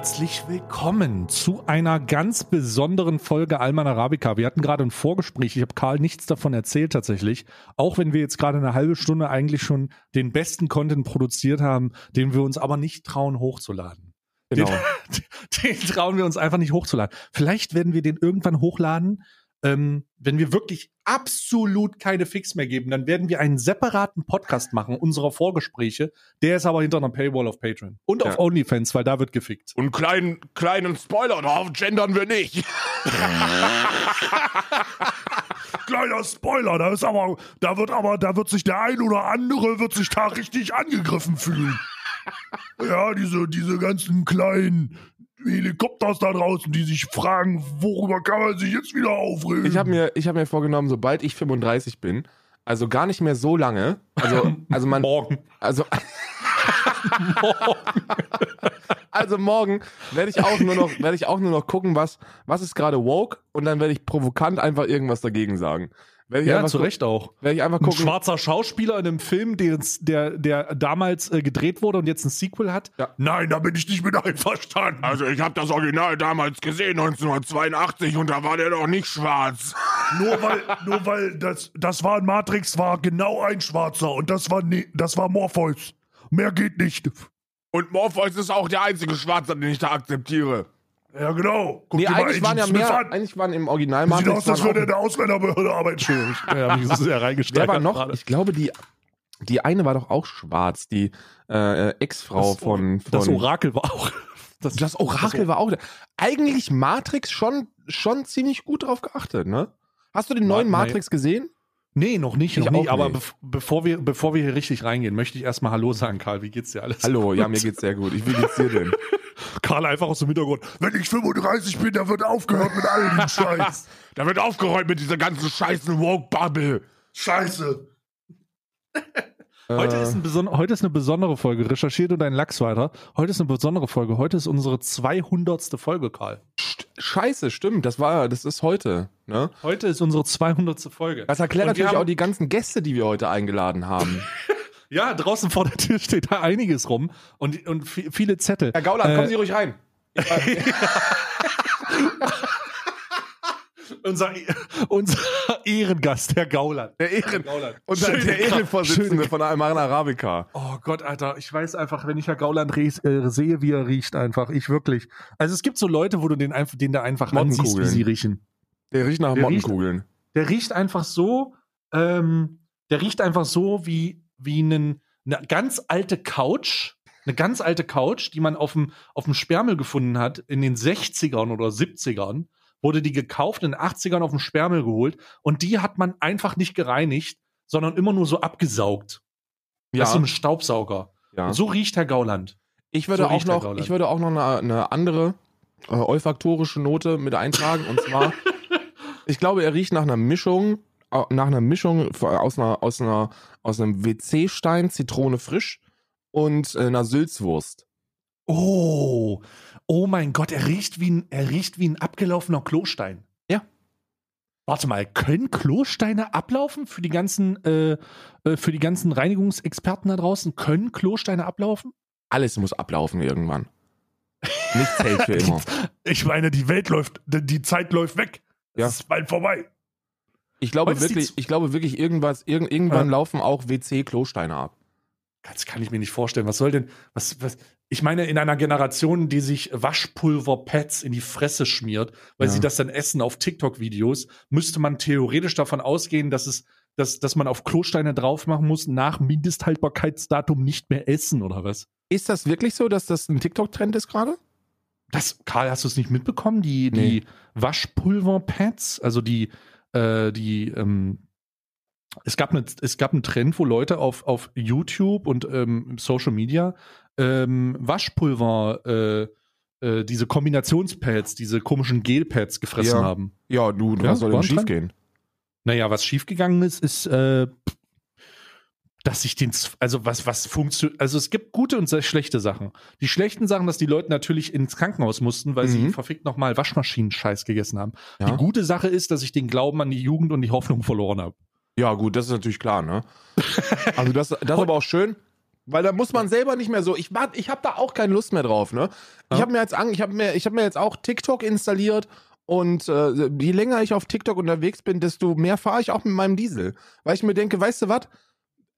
Herzlich willkommen zu einer ganz besonderen Folge Alman Arabica. Wir hatten gerade ein Vorgespräch. Ich habe Karl nichts davon erzählt tatsächlich. Auch wenn wir jetzt gerade eine halbe Stunde eigentlich schon den besten Content produziert haben, den wir uns aber nicht trauen hochzuladen. Genau. Den, den trauen wir uns einfach nicht hochzuladen. Vielleicht werden wir den irgendwann hochladen, ähm, wenn wir wirklich absolut keine Fix mehr geben, dann werden wir einen separaten Podcast machen, unserer Vorgespräche. Der ist aber hinter einer Paywall auf Patreon. Und auf Ja. OnlyFans, weil da wird gefickt. Und kleinen, kleinen Spoiler, darauf gendern wir nicht. Kleiner Spoiler, da ist aber, da wird aber, da wird sich der ein oder andere wird sich da richtig angegriffen fühlen. Ja, diese, diese ganzen kleinen Helikopters da draußen, die sich fragen, worüber kann man sich jetzt wieder aufregen? Ich habe mir, ich hab mir vorgenommen, sobald ich 35 bin, also gar nicht mehr so lange, also, also man, Morgen. also, also morgen werde ich auch nur noch, werde ich auch nur noch gucken, was, was ist gerade woke und dann werde ich provokant einfach irgendwas dagegen sagen. Werde Ja, zu Recht auch. Werde ich einfach Ein gucken. schwarzer Schauspieler in einem Film, der, der, der damals äh, gedreht wurde und jetzt ein Sequel hat. Nein, da bin ich nicht mit einverstanden. Also ich habe das Original damals gesehen, 1982, und da war der doch nicht schwarz. Nur weil, nur weil das, das war in Matrix, war genau ein Schwarzer und das war, ne, das war Morpheus. Mehr geht nicht. Und Morpheus ist auch der einzige Schwarze, den ich da akzeptiere. Ja, genau. Guck Nee, eigentlich waren ja Smith mehr, an. eigentlich waren im Original Sieht Matrix aus, als würde er in der Ausländerbehörde arbeiten. Entschuldigung. Ja, hab ich so sehr reingesteigert. Wer war noch? gerade. Ich glaube, die, die eine war doch auch schwarz, die äh, Ex-Frau Das- von, von Das Orakel war auch. Das, Das Orakel war auch. Eigentlich Matrix schon, schon ziemlich gut drauf geachtet, ne? Hast du den neuen nein. Matrix gesehen? Nee, noch nicht, Ich noch nicht. Aber nicht. bev- bevor, wir, bevor wir hier richtig reingehen, möchte ich erstmal Hallo sagen, Karl. Wie geht's dir alles? Hallo, ja, mir geht's sehr gut. Ich, wie geht's dir denn? Karl einfach aus dem Hintergrund. Wenn ich 35 bin, da wird aufgehört mit all dem Scheiß. Da wird aufgeräumt mit dieser ganzen scheißen Woke-Bubble. Scheiße. Heute Äh, ist, ein beson heute ist eine besondere Folge. Recherchier du deinen Lachs weiter. Heute ist eine besondere Folge. Heute ist unsere 200. Folge, Karl. Scheiße, stimmt. Das war, das ist heute, ne? Heute ist unsere 200. Folge. Das erklärt Und natürlich auch die ganzen Gäste, die wir heute eingeladen haben. Ja, draußen vor der Tür steht da einiges rum und, und vi- viele Zettel. Herr Gauland, kommen Äh, Sie ruhig rein. unser, unser Ehrengast, Herr Gauland. Der Ehren, Gauland. unser, der Ehrenvorsitzende von der Almana Arabica. Oh Gott, Alter, ich weiß einfach, wenn ich Herr Gauland äh, sehe, wie er riecht einfach. Ich wirklich. Also es gibt so Leute, wo du den einfach, den da einfach ansiehst, wie sie riechen. Der riecht nach Der riecht- Mottenkugeln. Der riecht einfach so, ähm, der riecht einfach so wie, wie einen, eine ganz alte Couch. Eine ganz alte Couch, die man auf dem, auf dem Sperrmüll gefunden hat in den 60ern oder 70ern. Wurde die gekauft, in den 80ern auf dem Sperrmüll geholt. Und die hat man einfach nicht gereinigt, sondern immer nur so abgesaugt. Das ist so ein Staubsauger. ja. So riecht Herr Gauland. Ich würde So auch noch, ich würde auch noch eine, eine andere äh, olfaktorische Note mit eintragen und zwar, ich glaube, er riecht nach einer Mischung, äh, nach einer Mischung von- aus einer, aus einer, aus einem WC-Stein, Zitrone frisch und äh, einer Sülzwurst. Oh, oh mein Gott, er riecht wie ein, er riecht wie ein abgelaufener Klostein. Ja. Warte mal, können Klosteine ablaufen für die ganzen, äh, äh, für die ganzen Reinigungsexperten da draußen? Können Klosteine ablaufen? Alles muss ablaufen irgendwann. Nichts hält für immer. Ich meine, die Welt läuft, die Zeit läuft weg. Es Ja. ist bald vorbei. Ich glaube Heute wirklich, ich glaube wirklich, irgendwas, irg irgendwann Ja. laufen auch WC-Klosteine ab. Das kann ich mir nicht vorstellen. Was soll denn, was, was, ich meine, in einer Generation, die sich Waschpulver-Pads in die Fresse schmiert, weil Ja. sie das dann essen auf TikTok-Videos, müsste man theoretisch davon ausgehen, dass es, dass, dass man auf Klosteine drauf machen muss, nach Mindesthaltbarkeitsdatum nicht mehr essen oder was? Ist das wirklich so, dass das ein TikTok-Trend ist gerade? Das, Karl, hast du es nicht mitbekommen? Die, Nee. die Waschpulver-Pads, also die, äh, die, ähm, es gab, eine, es gab einen Trend, wo Leute auf, auf YouTube und ähm, Social Media ähm, Waschpulver, äh, äh, diese Kombinationspads, diese komischen Gelpads gefressen Ja. haben. Ja, du, Ja, was soll denn schief gehen? Naja, was schiefgegangen ist, ist, äh, dass ich den, also was, was funktioniert, also es gibt gute und sehr schlechte Sachen. Die schlechten Sachen, dass die Leute natürlich ins Krankenhaus mussten, weil sie Mhm. verfickt nochmal Waschmaschinen-Scheiß gegessen haben. Ja. Die gute Sache ist, dass ich den Glauben an die Jugend und die Hoffnung verloren habe. Ja, gut, das ist natürlich klar, ne? Also das, das ist aber auch schön. Weil da muss man selber nicht mehr so. Ich, ich habe da auch keine Lust mehr drauf, ne? Ich Ja. habe mir jetzt ich habe mir, ich habe mir jetzt auch TikTok installiert und äh, je länger ich auf TikTok unterwegs bin, desto mehr fahre ich auch mit meinem Diesel, weil ich mir denke, weißt du was?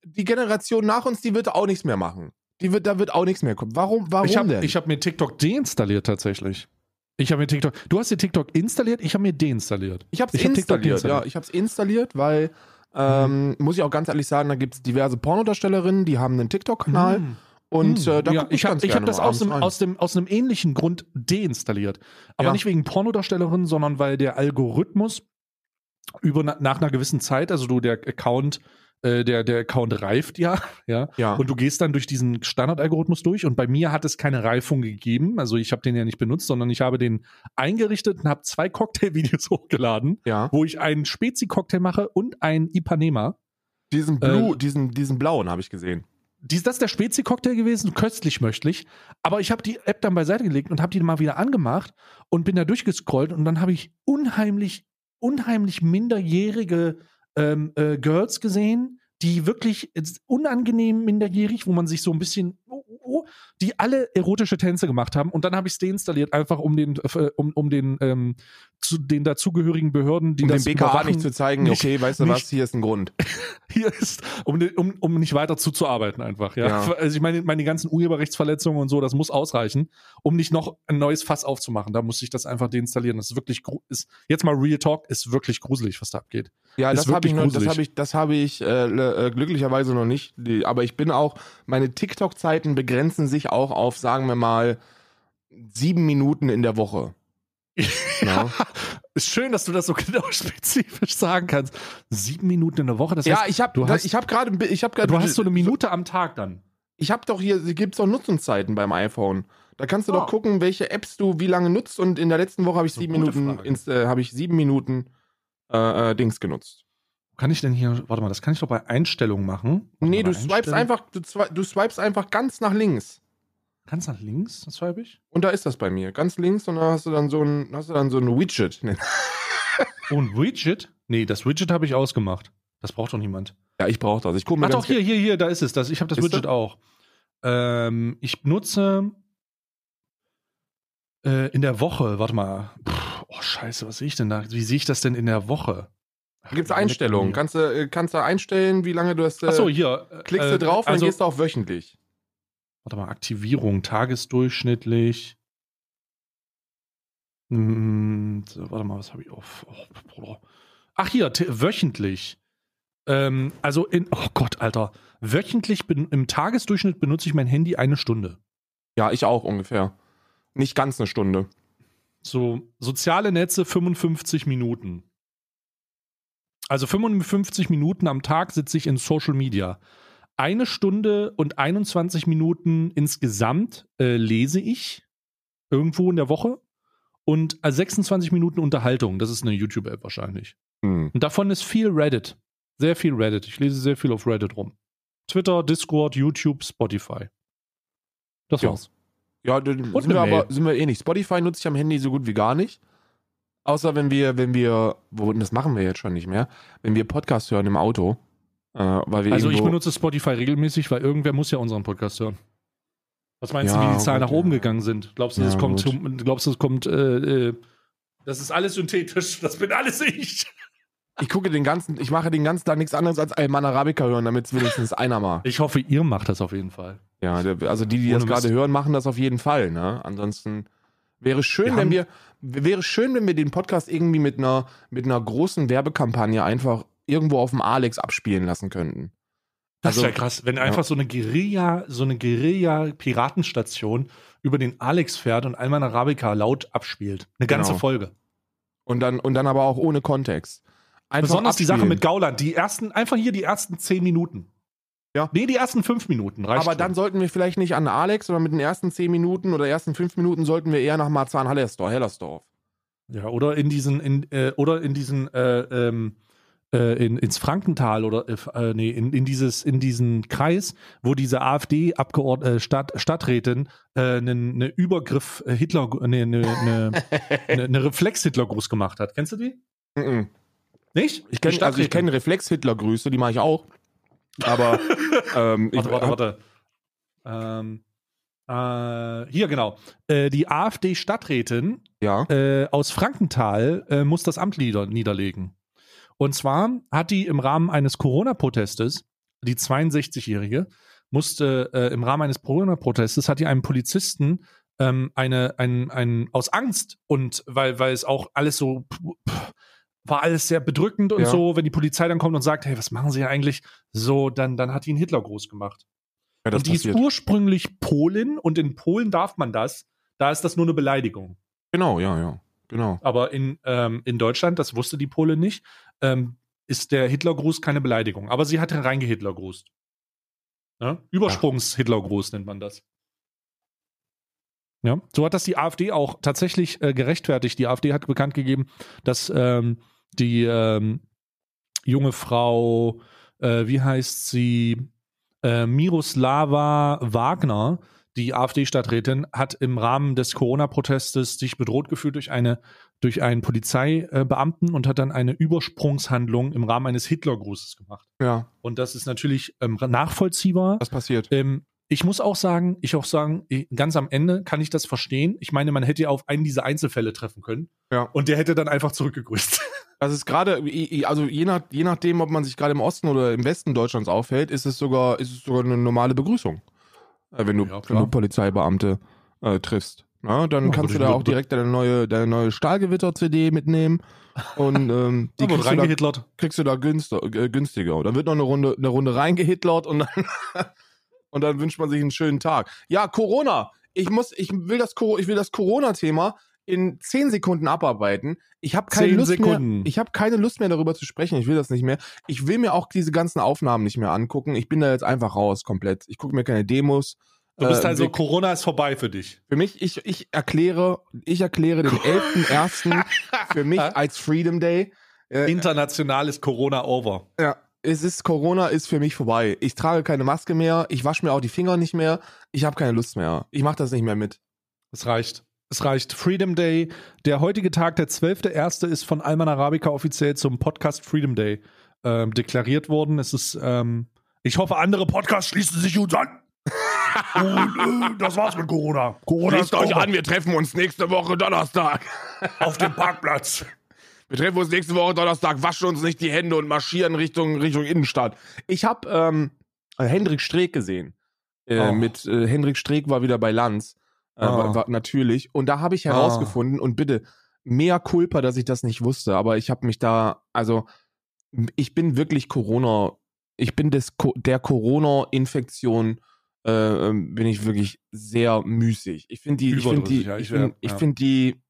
Die Generation nach uns, die wird auch nichts mehr machen. Die wird, da wird auch nichts mehr kommen. Warum? Warum Ich habe denn? hab mir TikTok deinstalliert tatsächlich. Ich habe mir TikTok. Du hast dir TikTok installiert, ich habe mir deinstalliert. Ich habe es Ich hab installiert, installiert. ja. Ich habe es installiert, weil, ähm, muss ich auch ganz ehrlich sagen, da gibt es diverse Pornodarstellerinnen, die haben einen TikTok-Kanal Mm. und äh, da ja, ich habe hab das aus, dem, aus, dem, aus einem ähnlichen Grund deinstalliert. Aber Ja. nicht wegen Pornodarstellerin, sondern weil der Algorithmus über na- nach einer gewissen Zeit, also du der Account, äh, der, der Account reift ja, ja, Ja. und du gehst dann durch diesen Standardalgorithmus durch und bei mir hat es keine Reifung gegeben, also ich habe den ja nicht benutzt, sondern ich habe den eingerichtet und habe zwei Cocktailvideos hochgeladen, ja. wo ich einen Spezi-Cocktail mache und einen Ipanema. Diesen Blue, Äh, diesen, diesen blauen habe ich gesehen. Dies, das ist der Spezi-Cocktail gewesen, köstlich möchtlich. Aber ich habe die App dann beiseite gelegt und habe die mal wieder angemacht und bin da durchgescrollt und dann habe ich unheimlich, unheimlich minderjährige ähm, äh, Girls gesehen, die wirklich unangenehm minderjährig, wo man sich so ein bisschen, oh, oh, oh, die alle erotische Tänze gemacht haben. Und dann habe ich es deinstalliert, einfach um den, äh, um, um den, ähm, zu den dazugehörigen Behörden, die Um dem das BKA überwachen, nicht zu zeigen, nicht- okay, weißt du nicht- was, hier ist ein Grund. hier ist, um, um, um nicht weiter zuzuarbeiten einfach. Ja? Ja. Also ich meine, meine ganzen Urheberrechtsverletzungen und so, das muss ausreichen, um nicht noch ein neues Fass aufzumachen. Da muss ich das einfach deinstallieren. Das ist wirklich, ist, jetzt mal Real Talk, ist wirklich gruselig, was da abgeht. Ja, das habe ich, noch- das hab ich, das hab ich äh, äh, glücklicherweise noch nicht. Aber ich bin auch, meine TikTok-Zeiten begrenzen sich auch auf, sagen wir mal, sieben Minuten in der Woche. Ja. Ist schön, dass du das so genau spezifisch sagen kannst. Sieben Minuten in der Woche, das heißt, Ja, ich habe du hast- ich hab gerade, ich habe gerade, du hast so eine Minute am Tag dann. ich habe doch hier, gibt es doch Nutzungszeiten beim iPhone. Da kannst du Ah. doch gucken, welche Apps du wie lange nutzt und in der letzten Woche habe ich So, sieben Minuten, äh, habe ich sieben Minuten äh, äh, Dings genutzt. Kann ich denn hier, warte mal, das kann ich doch bei Einstellungen machen. Warte Nee, du bei swipes Einstellungen. einfach, du, du swipes einfach ganz nach links. Ganz nach links, das swipe ich. Und da ist das bei mir. Ganz links und da hast du dann so ein, hast du dann so ein Widget. Oh, ein Widget? Nee, das Widget habe ich ausgemacht. Das braucht doch niemand. Ja, ich brauche das. Ich gucke mal Ach doch, hier, hier, hier, da ist es. Das, ich habe das Ist Widget das? auch. Ähm, ich nutze äh, in der Woche, warte mal. Puh, oh, scheiße, was sehe ich denn da? Wie sehe ich das denn in der Woche? Da gibt es Einstellungen. Kannst du, äh, kannst du einstellen, wie lange du das. Äh, Achso, hier. klickst du äh, drauf und also, dann gehst du auf wöchentlich. Warte mal, Aktivierung, tagesdurchschnittlich. Hm, warte mal, was habe ich auf? Oh. Ach, hier, wöchentlich. Ähm, also in, oh Gott, Alter. Wöchentlich bin, im Tagesdurchschnitt benutze ich mein Handy eine Stunde. Ja, ich auch ungefähr. Nicht ganz eine Stunde. So, soziale Netze 55 Minuten. Also 55 Minuten am Tag sitze ich in Social Media. Eine Stunde und 21 Minuten insgesamt äh, lese ich irgendwo in der Woche und äh, 26 Minuten Unterhaltung. Das ist eine YouTube-App wahrscheinlich. Hm. Und davon ist viel Reddit. Sehr viel Reddit. Ich lese sehr viel auf Reddit rum. Twitter, Discord, YouTube, Spotify. Das Ja. war's. Ja, dann sind wir aber sind wir eh nicht. Spotify nutze ich am Handy so gut wie gar nicht. Außer wenn wir, wenn wir, wo, das machen wir jetzt schon nicht mehr, wenn wir Podcast hören im Auto. Äh, weil wir Also ich benutze Spotify regelmäßig, weil irgendwer muss ja unseren Podcast hören. Was meinst Ja, du, wie die Zahlen gut, nach oben ja. gegangen sind? Glaubst du, Ja, das kommt, gut. glaubst du, das kommt, äh, äh, das ist alles synthetisch, das bin alles ich. Ich gucke den ganzen, ich mache den ganzen Tag nichts anderes als Alman Arabica hören, damit es wenigstens einer macht. Ich hoffe, ihr macht das auf jeden Fall. Ja, also die, die Ohne das gerade hören, machen das auf jeden Fall. Ne? Ansonsten wäre schön, Wir wenn wir wäre schön, wenn wir den Podcast irgendwie mit einer mit einer großen Werbekampagne einfach irgendwo auf dem Alex abspielen lassen könnten. Das Also- wäre krass, wenn einfach so eine Guerilla, so eine Guerilla-Piratenstation über den Alex fährt und Alman Arabica laut abspielt. Eine ganze Genau. Folge. Und dann und dann aber auch ohne Kontext. Einfach Besonders die Sache abspielen. mit Gauland. Die ersten, einfach hier die ersten zehn Minuten. Ja. Nee, die ersten fünf Minuten. Reicht Aber schon. dann sollten wir vielleicht nicht an Alex, sondern mit den ersten zehn Minuten oder ersten fünf Minuten sollten wir eher nach Marzahn-Hellersdorf. Hellersdorf. Ja, oder in diesen, in, äh, oder in diesen, äh, ähm, äh, in, ins Frankental oder äh, nee, in, in dieses, in diesen Kreis, wo diese AfD Abgeordnete, äh, Stadt, Stadträtin äh, einen eine Übergriff äh, Hitler, nee, eine, eine, eine, eine Reflex-Hitler-Gruß gemacht hat. Kennst du die? Mhm. Nicht? Ich kenne also ich kenne Reflex-Hitler-Grüße, die mache ich auch. Aber ähm, ich, Warte, warte, warte. Ähm, äh, hier genau. Äh, die AfD-Stadträtin Ja. äh, aus Frankenthal äh, muss das Amt nieder niederlegen. Und zwar hat die im Rahmen eines Corona-Protestes, die 62-Jährige, musste äh, im Rahmen eines Corona-Protestes, hat die einem Polizisten ähm, eine, ein, ein, aus Angst und weil, weil es auch alles so pff, war alles sehr bedrückend und Ja. so, wenn die Polizei dann kommt und sagt, hey, was machen Sie eigentlich? So, dann, dann hat die einen Hitler groß gemacht. ja und die passiert. ist ursprünglich Polin und in Polen darf man das. Da ist das nur eine Beleidigung. Genau, ja, ja. Genau. Aber in, ähm, in Deutschland, das wusste die Polin nicht, ähm, ist der Hitlergruß keine Beleidigung. Aber sie hat reingehitlergrußt. Ja? Übersprungs-Hitlergruß nennt man das. Ja, so hat das die AfD auch tatsächlich äh, gerechtfertigt. Die AfD hat bekannt gegeben, dass ähm, die ähm, junge Frau, äh, wie heißt sie, äh, Miroslava Wagner, die AfD-Stadträtin, hat im Rahmen des Corona-Protestes sich bedroht gefühlt durch eine durch einen Polizeibeamten und hat dann eine Übersprungshandlung im Rahmen eines Hitlergrußes gemacht. Ja, Und das ist natürlich ähm, nachvollziehbar. was passiert? Ähm, ich muss auch sagen, ich auch sagen, ganz am Ende kann ich das verstehen. Ich meine, man hätte ja auf einen dieser Einzelfälle treffen können. Ja. Und der hätte dann einfach zurückgegrüßt. Das ist gerade, also je, nach, je nachdem, ob man sich gerade im Osten oder im Westen Deutschlands aufhält, ist es sogar, ist es sogar eine normale Begrüßung. Äh, Wenn du, Ja, wenn du Polizeibeamte äh, triffst. Na, dann Ja, kannst du da auch direkt deine neue, deine neue Stahlgewitter-CD mitnehmen. Und ähm, die kriegst du, da, kriegst du da günstiger, äh, günstiger. Dann wird noch eine Runde, eine Runde reingehitlert und dann, und dann wünscht man sich einen schönen Tag. Ja, Corona. Ich muss, ich will das, ich will das Corona-Thema in zehn Sekunden abarbeiten. Ich habe keine Zehn Lust Sekunden. mehr. Ich habe keine Lust mehr darüber zu sprechen. Ich will das nicht mehr. Ich will mir auch diese ganzen Aufnahmen nicht mehr angucken. Ich bin da jetzt einfach raus komplett. Ich gucke mir keine Demos. Du bist Äh, also, wir- Corona ist vorbei für dich. für mich, ich, ich erkläre, ich erkläre den 11.01. für mich als Freedom Day. Äh, International ist Corona over. ja, es ist Corona ist für mich vorbei. Ich trage keine Maske mehr, ich wasche mir auch die Finger nicht mehr, ich habe keine Lust mehr. Ich mache das nicht mehr mit. Es reicht. Es reicht. Freedom Day. Der heutige Tag, der 12.01. ist von Alman Arabica offiziell zum Podcast Freedom Day ähm, deklariert worden. Es ist, ähm, ich hoffe, andere Podcasts Schließen sich uns an. Und äh, das war's mit Corona. Corona ist over. wir treffen uns nächste Woche Donnerstag. auf dem Parkplatz. Wir treffen uns nächste Woche Donnerstag, waschen uns nicht die Hände und marschieren Richtung, Richtung Innenstadt. Ich habe ähm, Hendrik Streeck gesehen. Äh, Oh. Mit äh, Hendrik Streeck war wieder bei Lanz. Äh, Oh. war, war, natürlich. Und da habe ich herausgefunden, und bitte, mehr Culpa, dass ich das nicht wusste, aber ich habe mich da, also ich bin wirklich Corona, ich bin des, der Corona-Infektion, äh, ähm, bin ich wirklich sehr müßig. Ich finde die, ich finde die, ja, ich, ich find, ich ja. finde die,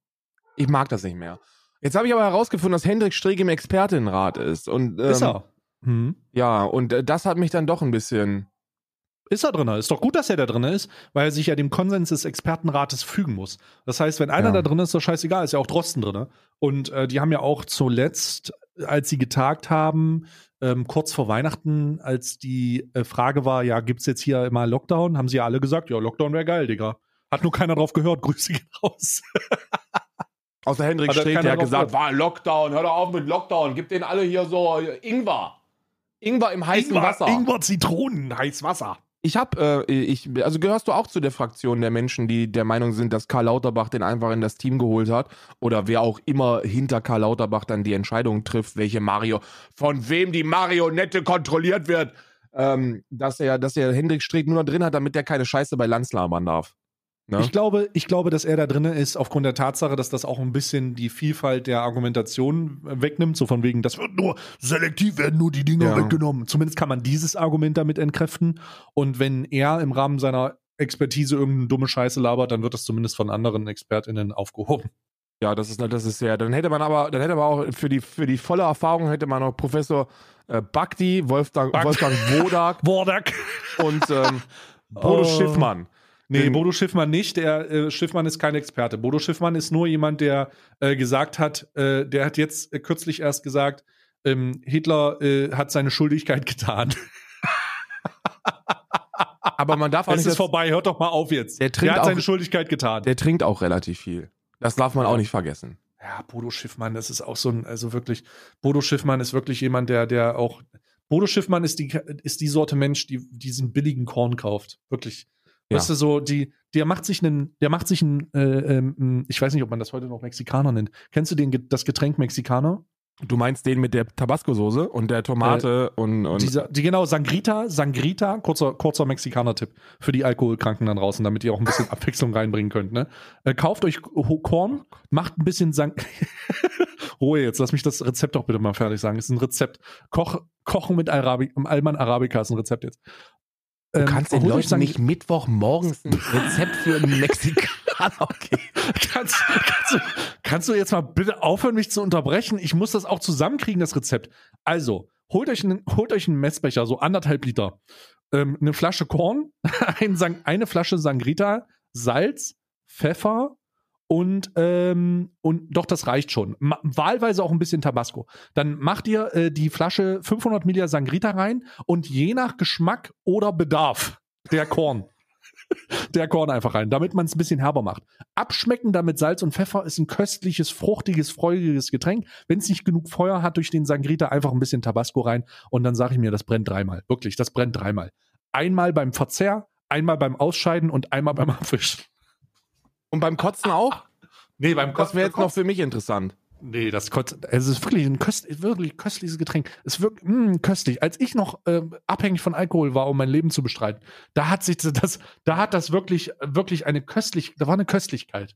ich mag das nicht mehr. Jetzt habe ich aber herausgefunden, dass Hendrik Streeck im Expertinnenrat ist. Und, ähm, ist er. Hm. Ja, und äh, das hat mich dann doch ein bisschen. Ist er drin? Ist doch gut, dass er da drin ist, weil er sich ja dem Konsens des Expertenrates fügen muss. Das heißt, wenn einer Ja. da drin ist, ist doch scheißegal, ist ja auch Drosten drin. Und äh, die haben ja auch zuletzt, als sie getagt haben, ähm, kurz vor Weihnachten, als die äh, Frage war, ja, gibt's jetzt hier immer Lockdown, haben sie ja alle gesagt, ja, Lockdown wäre geil, Digga. Hat nur keiner drauf gehört, Grüße gehen raus. Außer Hendrik Streeck, der hat gesagt, war Lockdown, hör doch auf mit Lockdown, gib denen alle hier so Ingwer. Ingwer im heißen Wasser. Ingwer, Zitronen, heiß Wasser. Ich hab, äh, ich, also gehörst du auch zu der Fraktion der Menschen, die der Meinung sind, dass Karl Lauterbach den einfach in das Team geholt hat? Oder wer auch immer hinter Karl Lauterbach dann die Entscheidung trifft, welche Mario, von wem die Marionette kontrolliert wird, ähm, dass er, dass er Hendrik Streeck nur noch drin hat, damit er keine Scheiße bei Lanz labern darf. Ne? Ich glaube, ich glaube, dass er da drin ist, aufgrund der Tatsache, dass das auch ein bisschen die Vielfalt der Argumentation äh, wegnimmt, so von wegen, das wird nur Selektiv werden nur die Dinge Ja. weggenommen. Zumindest kann man dieses Argument damit entkräften. Und wenn er im Rahmen seiner Expertise irgendeine dumme Scheiße labert, dann wird das zumindest von anderen ExpertInnen aufgehoben. Ja, das ist, das ist sehr. Dann hätte man aber, dann hätte man auch für die, für die volle Erfahrung hätte man noch Professor äh, Bakti, Wolfgang, Bakti. Wolfgang Wodak Wordak. und ähm, Bodo Oh. Schiffmann. Nee, Bodo Schiffmann nicht. Der äh, Schiffmann ist kein Experte. Bodo Schiffmann ist nur jemand, der äh, gesagt hat, äh, der hat jetzt äh, kürzlich erst gesagt, ähm, Hitler äh, hat seine Schuldigkeit getan. Aber man darf auch Es nicht. ist Das, vorbei, hört doch mal auf jetzt. Der trinkt hat auch- seine Schuldigkeit getan. der trinkt auch relativ viel. Das darf man auch nicht vergessen. Ja, Bodo Schiffmann, das ist auch so ein, also wirklich, Bodo Schiffmann ist wirklich jemand, der, der auch, Bodo Schiffmann ist die, ist die Sorte Mensch, die diesen billigen Korn kauft. Wirklich. Ja. Weißt du, so, die, der macht sich einen, der macht sich einen, äh, ähm, ich weiß nicht, ob man das heute noch Mexikaner nennt. Kennst du den, das Getränk Mexikaner? Du meinst den mit der Tabasco-Soße und der Tomate und, und Dieser, die, genau, Sangrita, Sangrita, kurzer, kurzer Mexikaner-Tipp für die Alkoholkranken da draußen, damit ihr auch ein bisschen Abwechslung reinbringen könnt. Ne? Äh, kauft euch Korn, macht ein bisschen Sang. Ruhe jetzt, lass mich das Rezept doch bitte mal fertig sagen. Es ist ein Rezept. Koch, Kochen mit Arabi Alman Arabica ist ein Rezept jetzt. Du Ähm, kannst den Leuten nicht Mittwochmorgens ein Rezept für einen Mexikaner okay. Kannst, kannst, du, kannst du jetzt mal bitte aufhören, mich zu unterbrechen? Ich muss das auch zusammenkriegen, das Rezept. Also, holt euch einen, holt euch einen Messbecher, so anderthalb Liter, ähm, eine Flasche Korn, ein eine Flasche Sangrita, Salz, Pfeffer und, ähm, und doch, das reicht schon. Ma wahlweise auch ein bisschen Tabasco. Dann macht ihr äh, die Flasche 500 Milliliter Sangrita rein und je nach Geschmack oder Bedarf der Korn der Korn einfach rein, damit man es ein bisschen herber macht. Abschmecken damit Salz und Pfeffer ist ein köstliches, fruchtiges, freudiges Getränk. Wenn es nicht genug Feuer hat durch den Sangrita, einfach ein bisschen Tabasco rein und dann sage ich mir, das brennt dreimal. Wirklich, das brennt dreimal. Einmal beim Verzehr, einmal beim Ausscheiden und einmal beim Abwischen. Und beim Kotzen auch? Nee, beim Das wäre jetzt noch für mich interessant. Nee, das kotzt. Es ist wirklich ein köst, wirklich köstliches Getränk. Es wirkt mh, köstlich. Als ich noch äh, abhängig von Alkohol war, um mein Leben zu bestreiten, da hat sich das, da hat das wirklich, wirklich eine köstlich, da war eine Köstlichkeit.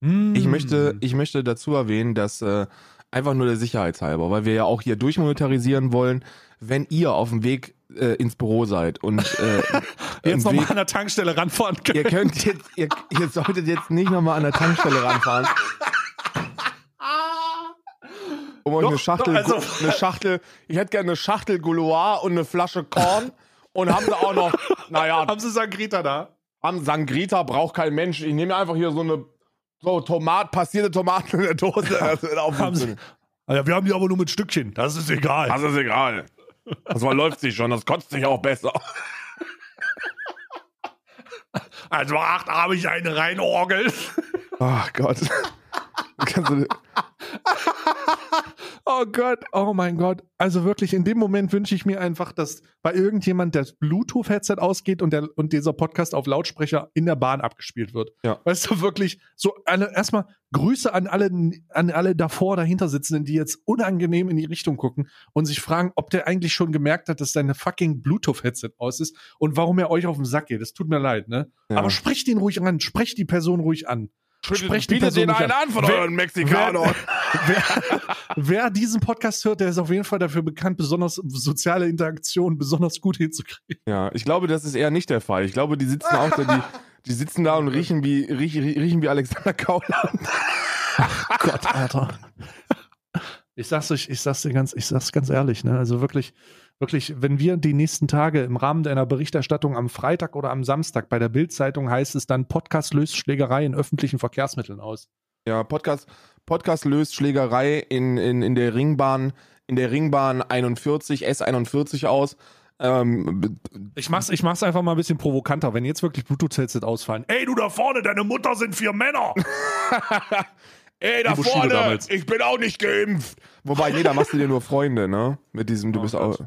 Mm. Ich möchte, ich möchte dazu erwähnen, dass äh, einfach nur der Sicherheitshalber, weil wir ja auch hier durchmonetarisieren wollen, wenn ihr auf dem Weg äh, ins Büro seid und äh, jetzt im noch mal Weg, an der Tankstelle ranfahren können. ihr könnt jetzt, ihr, ihr solltet jetzt nicht nochmal an der Tankstelle ranfahren. Um euch Doch, eine Schachtel, also- eine Schachtel, ich hätte gerne eine Schachtel Gouloir und eine Flasche Korn und haben sie auch noch, naja, Haben Sie Sangrita da? haben Sangrita braucht kein Mensch. Ich nehme einfach hier so eine so Tomat, passierte Tomaten in der Dose. Wird auch Haben Sie. Ja, wir haben die aber nur mit Stückchen. Das ist egal. Das ist egal. Das läuft sich schon, das kotzt sich auch besser. Also acht habe ich eine reinorgel. Ach Gott. Oh Gott, oh mein Gott. Also wirklich, in dem Moment wünsche ich mir einfach, dass bei irgendjemand das Bluetooth-Headset ausgeht und, der, und dieser Podcast auf Lautsprecher in der Bahn abgespielt wird. Ja. Weißt du, wirklich, so alle, erstmal Grüße an alle, an alle davor, dahinter Sitzenden, die jetzt unangenehm in die Richtung gucken und sich fragen, ob der eigentlich schon gemerkt hat, dass seine fucking Bluetooth-Headset aus ist und warum er euch auf den Sack geht. Das tut mir leid, ne? Ja. Aber sprecht ihn ruhig an, sprecht die Person ruhig an. Sprecht die Person den einen an von Wer- euren Mexikanern. wer, wer diesen Podcast hört, der ist auf jeden Fall dafür bekannt, besonders soziale Interaktionen besonders gut hinzukriegen. Ja, ich glaube, das ist eher nicht der Fall. Ich glaube, die sitzen auch da, die, die sitzen da und riechen wie, riechen, riechen wie Alexander Kauland. Gott, Alter. Ich sag's euch, ich sag's dir ganz, ich sag's ganz ehrlich, ne? Also wirklich, wirklich, wenn wir die nächsten Tage im Rahmen einer Berichterstattung am Freitag oder am Samstag bei der Bild-Zeitung heißt es dann Podcast löst Schlägerei in öffentlichen Verkehrsmitteln aus. Ja, Podcast, Podcast löst Schlägerei in, in, in der Ringbahn, in der Ringbahn 41, S41 aus. Ähm, Ich mach's, ich mach's einfach mal ein bisschen provokanter, wenn jetzt wirklich Bluetooth-Headset ausfallen. Ey, du da vorne, deine Mutter sind vier Männer. Ey, da vorne, ich bin auch nicht geimpft. Wobei, nee, da machst du dir nur Freunde, ne? Mit diesem, du Oh bist Gott. auch.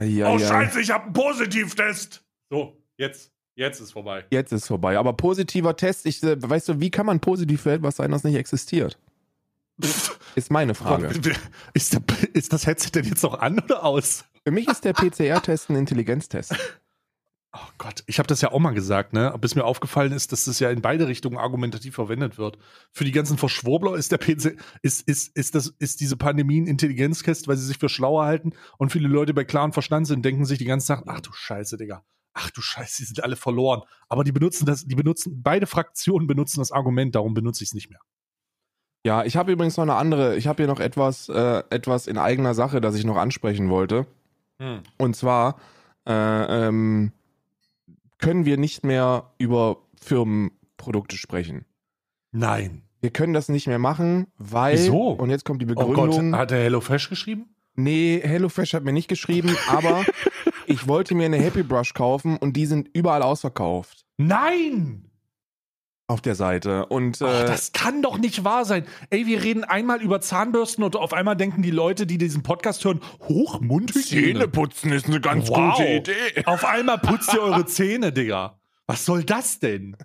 Ja, Oh ja. Scheiße, ich hab einen Positivtest. So, jetzt, jetzt ist vorbei. Jetzt ist vorbei. Aber positiver Test, ich, äh, weißt du, wie kann man positiv für etwas sein, das nicht existiert? Ist meine Frage. Ist, ist das Headset denn jetzt noch an oder aus? Für mich ist der PCR-Test ein Intelligenztest. Oh Gott, ich habe das ja auch mal gesagt, ne? Bis mir aufgefallen ist, dass das ja in beide Richtungen argumentativ verwendet wird. Für die ganzen Verschwurbler ist der PC, ist, ist, ist, das, ist diese Pandemie ein Intelligenztest, weil sie sich für schlauer halten und viele Leute bei klaren Verstand sind, denken sich die ganze Zeit, ach du Scheiße, Digga. Ach du Scheiße, die sind alle verloren. Aber die benutzen das, die benutzen, beide Fraktionen benutzen das Argument, darum benutze ich es nicht mehr. Ja, ich habe übrigens noch eine andere, ich habe hier noch etwas, äh, etwas in eigener Sache, das ich noch ansprechen wollte. Und zwar äh, ähm, können wir nicht mehr über Firmenprodukte sprechen. Nein. Wir können das nicht mehr machen, weil. Wieso? Und jetzt kommt die Oh Begründung. Gott, hat der HelloFresh geschrieben? Nee, HelloFresh hat mir nicht geschrieben, aber ich wollte mir eine Happy Brush kaufen und die sind überall ausverkauft Nein! Auf der Seite. Und Ach, äh, das kann doch nicht wahr sein. Ey, wir reden einmal über Zahnbürsten und auf einmal denken die Leute, die diesen Podcast hören, hoch Mundhygiene. putzen ist eine ganz Wow. Auf einmal putzt ihr eure Zähne, Digga. Was soll das denn?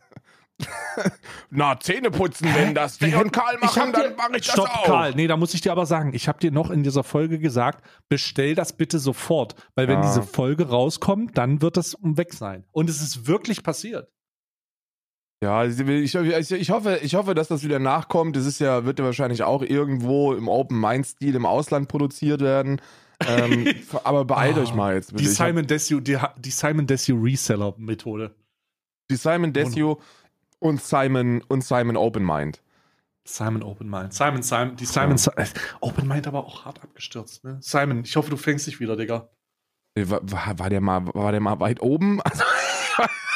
Na, Zähne putzen, Hä? wenn das Wie hab- und Karl ich machen, dann dir- mache ich das Stopp, auch. Karl. Nee, da muss ich dir aber sagen, ich habe dir noch in dieser Folge gesagt, bestell das bitte sofort. Weil wenn Ja. diese Folge rauskommt, dann wird das weg sein. Und es ist wirklich passiert. Ja, ich, ich, ich, hoffe, ich hoffe, dass das wieder nachkommt. Es ist ja, wird ja wahrscheinlich auch irgendwo im Open-Mind-Stil im Ausland produziert werden. ähm, aber beeilt Ah, euch mal jetzt. bitte. Die Simon Desue, die, die Simon Desue Reseller-Methode. die Simon Desue und Simon und Simon Open Mind. Simon Open Mind. Simon, Simon, die Simon, Si- äh, Open Mind aber auch hart abgestürzt, ne? Simon, ich hoffe, du fängst dich wieder, Digga. War, war, war der mal, war der mal weit oben?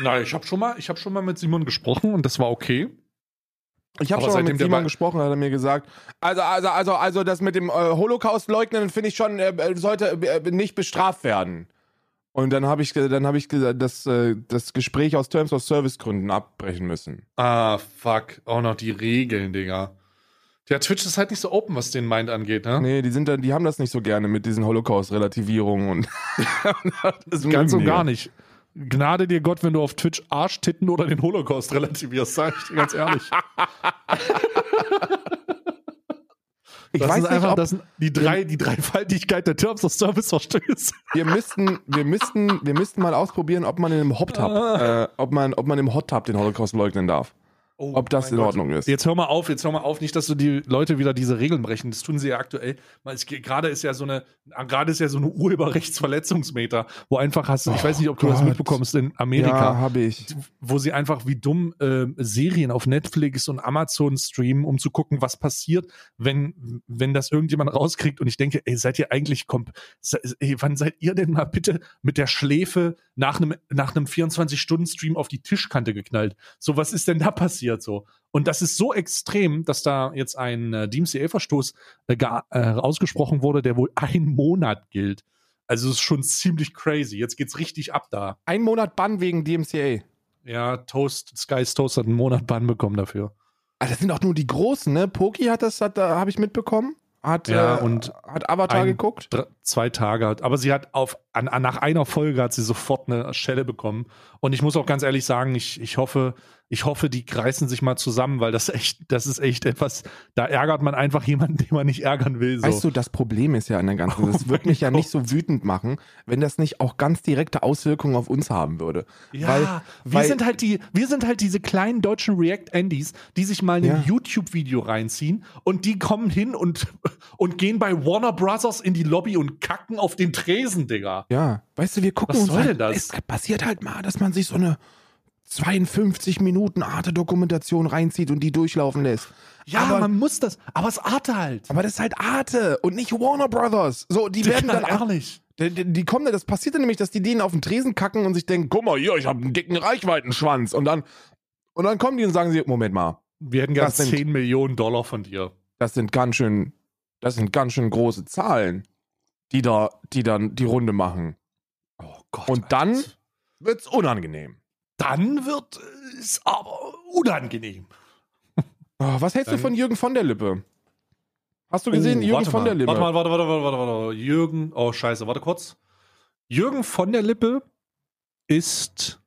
Nein, ich habe schon mal, ich habe schon mal mit Simon gesprochen und das war okay. ich habe schon mal mit Simon gesprochen, hat er mir gesagt. Also, also, also, also das mit dem äh, Holocaust leugnen finde ich schon äh, sollte äh, nicht bestraft werden. Und dann habe ich, dann habe ich das, äh, das Gespräch aus Terms of Service Gründen abbrechen müssen. Ah, fuck. Auch noch die Regeln, Digga. Der Twitch ist halt nicht so open, was den Mind angeht, ne? Nee, die sind dann, die haben das nicht so gerne mit diesen Holocaust-Relativierungen und das Ganz und gar nicht. Gnade dir Gott, wenn du auf Twitch Arschtitten oder den Holocaust relativierst, sag ich dir ganz ehrlich. Ich das weiß nicht, einfach ob das die, drei, die Dreifaltigkeit der Terms of Service verstößt. wir müssten, wir müssten, wir müssten mal ausprobieren, ob man in einem Hot Tub, Ah. äh, ob man, ob man im Hot Tub den Holocaust leugnen darf. Oh, Ob das in Gott. Ordnung ist. Jetzt hör mal auf, jetzt hör mal auf, nicht, dass du die Leute wieder diese Regeln brechen. Das tun sie ja aktuell. Gerade ist ja so eine, gerade ist ja so eine Urheberrechtsverletzungsmeter, wo einfach hast du, ich Oh weiß nicht, ob du das Gott. mitbekommst in Amerika. Ja, habe ich. wo sie einfach wie dumm äh, Serien auf Netflix und Amazon streamen, um zu gucken, was passiert, wenn, wenn das irgendjemand rauskriegt. Und ich denke, ey, seid ihr eigentlich komp se- ey, wann seid ihr denn mal bitte mit der Schläfe nach einem nach einem 24-Stunden-Stream auf die Tischkante geknallt? So, was ist denn da passiert so? Und das ist so extrem, dass da jetzt ein äh, DMCA-Verstoß äh, äh, ausgesprochen wurde, der wohl ein Monat gilt. Also es ist schon ziemlich crazy. Jetzt geht's richtig ab da. Ein Monat Bann wegen DMCA. Ja, Toast, Sky's Toast hat einen Monat Bann bekommen dafür. Ah, das sind auch nur die Großen, ne? Poki hat das, hat, da habe ich mitbekommen. Hat, Ja, äh, und hat Avatar ein- geguckt. Dr zwei Tage hat. Aber sie hat auf, an, an, nach einer Folge hat sie sofort eine Schelle bekommen. Und ich muss auch ganz ehrlich sagen, ich, ich hoffe, ich hoffe, die reißen sich mal zusammen, weil das echt, das ist echt etwas, da ärgert man einfach jemanden, den man nicht ärgern will. So. Weißt du, das Problem ist ja an der ganzen, das Oh wird mein mich ja Gott. nicht so wütend machen, wenn das nicht auch ganz direkte Auswirkungen auf uns haben würde. Ja, weil, wir weil- sind halt die, wir sind halt diese kleinen deutschen React-Andys, die sich mal ein Ja. YouTube-Video reinziehen und die kommen hin und, und gehen bei Warner Brothers in die Lobby und kacken auf den Tresen, Digga. Ja, weißt du, wir gucken Was uns soll halt, denn das? Es passiert halt mal, dass man sich so eine 52 Minuten Arte-Dokumentation reinzieht und die durchlaufen lässt. Ja, aber, man muss das, aber es Arte halt. aber das ist halt Arte und nicht Warner Brothers. So, die werden dann ehrlich. die, die die kommen, das passiert dann nämlich, dass die denen auf den Tresen kacken und sich denken, guck mal hier, ich habe einen dicken Reichweitenschwanz und dann und dann kommen die und sagen sie, Moment mal, Wir hätten gerne Das sind- 10 Millionen Dollar von dir. das sind ganz schön, das sind ganz schön große Zahlen, die da, die dann die Runde machen. Oh Gott. Und dann wird's unangenehm. Dann wird es aber unangenehm. Oh, was hältst du Dann- von Jürgen von der Lippe? Hast du gesehen, Oh, Jürgen von mal. der Lippe? Warte mal, warte, warte, warte, warte, warte. Jürgen, oh scheiße, warte kurz. Jürgen von der Lippe ist,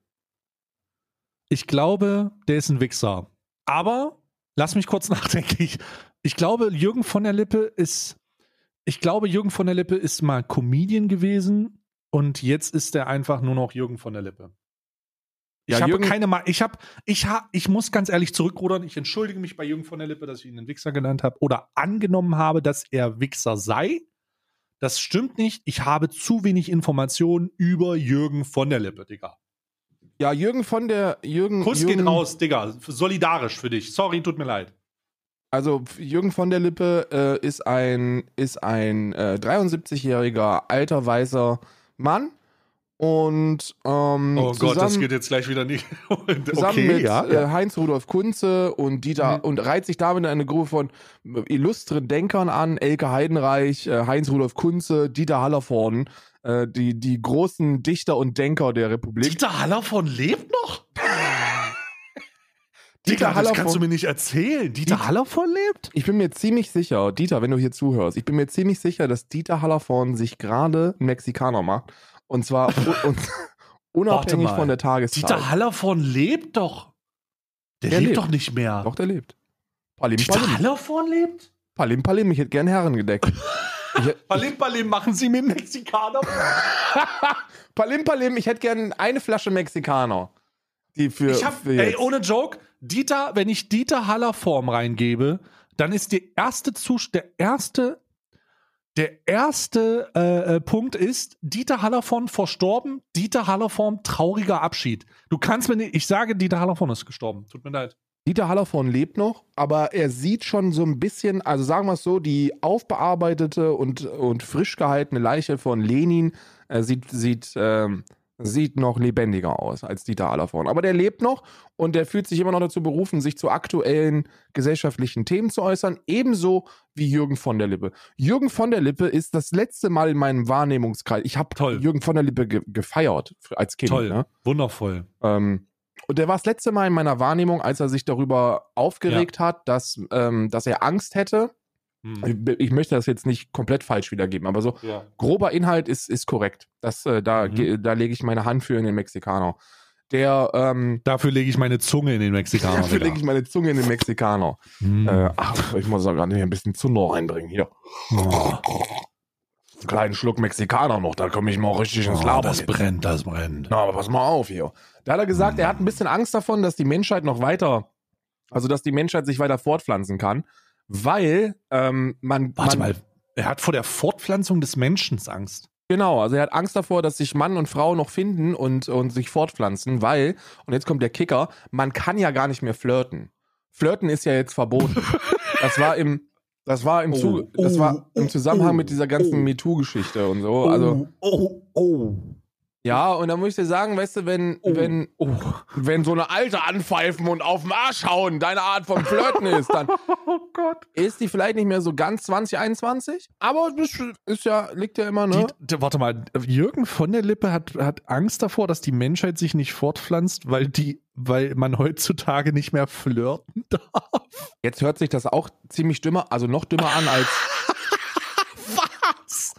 ich glaube, der ist ein Wichser. Aber, lass mich kurz nachdenken. Ich, ich glaube, Jürgen von der Lippe ist, ich glaube, Jürgen von der Lippe ist mal Comedian gewesen und jetzt ist er einfach nur noch Jürgen von der Lippe. Ich Ja, habe Jürgen- keine Ma ich habe ich ha ich muss ganz ehrlich zurückrudern. Ich entschuldige mich bei Jürgen von der Lippe, dass ich ihn einen Wichser genannt habe oder angenommen habe, dass er Wichser sei. Das stimmt nicht. Ich habe zu wenig Informationen über Jürgen von der Lippe, Digga. Ja, Jürgen von der Jürgen. Kuss Jürgen, geht raus, Digga. Solidarisch für dich. Sorry, tut mir leid. Also Jürgen von der Lippe äh, ist ein ist ein äh, 73-jähriger alter weißer Mann und ähm, Oh Gott, das zusammen- geht jetzt gleich wieder nicht. zusammen mit ja. äh, Heinz Rudolf Kunze und Dieter Mhm. und reiht sich damit eine Gruppe von äh, illustren Denkern an, Elke Heidenreich, äh, Heinz Rudolf Kunze, Dieter Hallervorden, die die großen Dichter und Denker der Republik. Dieter Hallervorden lebt noch? Dieter Digga, das Hallervorden- kannst du mir nicht erzählen. Dieter Dieter- Hallervorden lebt? Ich bin mir ziemlich sicher, Dieter, wenn du hier zuhörst, ich bin mir ziemlich sicher, dass Dieter Hallervorden sich gerade Mexikaner macht. Und zwar, und, Unabhängig von der Tageszeit. Dieter Hallervorn lebt doch. Der, Der lebt, lebt. doch nicht mehr. Doch, der lebt. Palim, Dieter Palim. Hallervorn lebt? Palim, Palim. Ich hätte gern Herrengedeckt. Ich, Palim Palim machen Sie mit Mexikaner. Palim, Palim. Ich hätte gern eine Flasche Mexikaner. Die für, Ich hab, für ey, ohne Joke, Dieter, wenn ich Dieter Hallerform reingebe, dann ist die erste Zus der erste, der erste äh, äh, Punkt ist, Dieter Hallerform verstorben, Dieter Hallerform trauriger Abschied. Du kannst mir nicht, ich sage, Dieter Hallerform ist gestorben. Tut mir leid. Dieter Hallervorn lebt noch, aber er sieht schon so ein bisschen, also sagen wir es so, die aufbearbeitete und, und frisch gehaltene Leiche von Lenin äh, sieht, sieht, ähm, sieht noch lebendiger aus als Dieter Hallervorn. Aber der lebt noch und der fühlt sich immer noch dazu berufen, sich zu aktuellen gesellschaftlichen Themen zu äußern, ebenso wie Jürgen von der Lippe. Jürgen von der Lippe ist das letzte Mal in meinem Wahrnehmungskreis. Ich habe. Jürgen von der Lippe ge gefeiert als Kind. Toll, Ne? wundervoll. Ähm, und der war das letzte Mal in meiner Wahrnehmung, als er sich darüber aufgeregt hat, dass, ähm, dass er Angst hätte. Hm. Ich, möchte das jetzt nicht komplett falsch wiedergeben, aber so Ja. grober Inhalt ist, ist korrekt. Das, äh, da, Mhm. ge- da lege ich meine Hand für in den Mexikaner. Der, ähm, Dafür lege ich meine Zunge in den Mexikaner. dafür lege ich meine Zunge in den Mexikaner. Hm. Äh, ach, ich muss auch gerade hier ein bisschen Zunder reinbringen. Hier. oh, Einen kleinen Schluck Mexikaner noch, da komme ich mal richtig ins oh, Labern. das jetzt. brennt, das brennt. Na, aber pass mal auf hier. Da hat er gesagt, er hat ein bisschen Angst davon, dass die Menschheit noch weiter, also dass die Menschheit sich weiter fortpflanzen kann, weil ähm, man, Warte man mal, er hat vor der Fortpflanzung des Menschen Angst. genau, also er hat Angst davor, dass sich Mann und Frau noch finden und, und sich fortpflanzen, weil, und jetzt kommt der Kicker, man kann ja gar nicht mehr flirten. Flirten ist ja jetzt verboten. Das war im, das war im, Oh, Zu, das war oh, im Zusammenhang oh, mit dieser ganzen oh. MeToo-Geschichte und so. Also, oh, oh. Ja, und da muss ich dir sagen, weißt du, wenn, Oh. wenn, wenn so eine Alte anpfeifen und auf den Arsch hauen deine Art von Flirten ist, dann Oh Gott. ist die vielleicht nicht mehr so ganz 2021. Aber das ist ja, liegt ja immer, ne? Die, warte mal, Jürgen von der Lippe hat, hat Angst davor, dass die Menschheit sich nicht fortpflanzt, weil die, weil man heutzutage nicht mehr flirten darf. Jetzt hört sich das auch ziemlich dümmer, also noch dümmer an als. Was?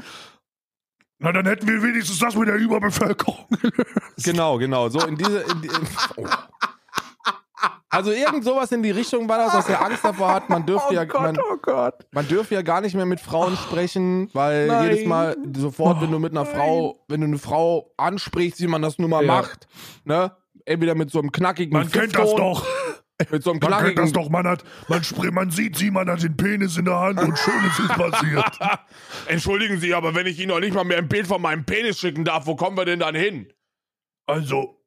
Na, dann hätten wir wenigstens das mit der Überbevölkerung gelöst. genau, genau. So in diese. In die, oh. Also irgend sowas in die Richtung war das, dass er Angst davor hat, man dürfte ja. man, oh Gott. Man dürfe ja gar nicht mehr mit Frauen sprechen, weil Nein. jedes Mal sofort, wenn du mit einer Oh, Frau, wenn du eine Frau ansprichst, wie man das nun mal Ja. macht, ne? Entweder mit so einem knackigen Man kennt das doch. Mit so einem Man kennt knackigen. das doch. Man, hat, man, man sieht sie, man hat den Penis in der Hand und schon ist es passiert. Entschuldigen Sie, aber wenn ich Ihnen noch nicht mal mehr ein Bild von meinem Penis schicken darf, wo kommen wir denn dann hin? Also,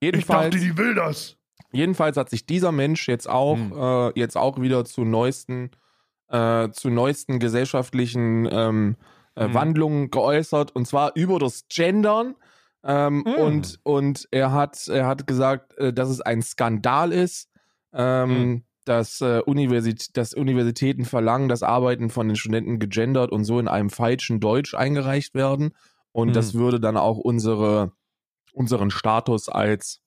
ich Jedenfalls, dachte, die will das. jedenfalls hat sich dieser Mensch jetzt auch, Hm. äh, jetzt auch wieder zu neuesten, äh, zu neuesten gesellschaftlichen ähm, äh, Hm. Wandlungen geäußert und zwar über das Gendern. Ähm, Hm. und, und er hat, er hat gesagt, äh, dass es ein Skandal ist, ähm, Hm. dass, äh, Universit dass Universitäten verlangen, dass Arbeiten von den Studenten gegendert und so in einem falschen Deutsch eingereicht werden. Und Hm. das würde dann auch unsere, unseren Status als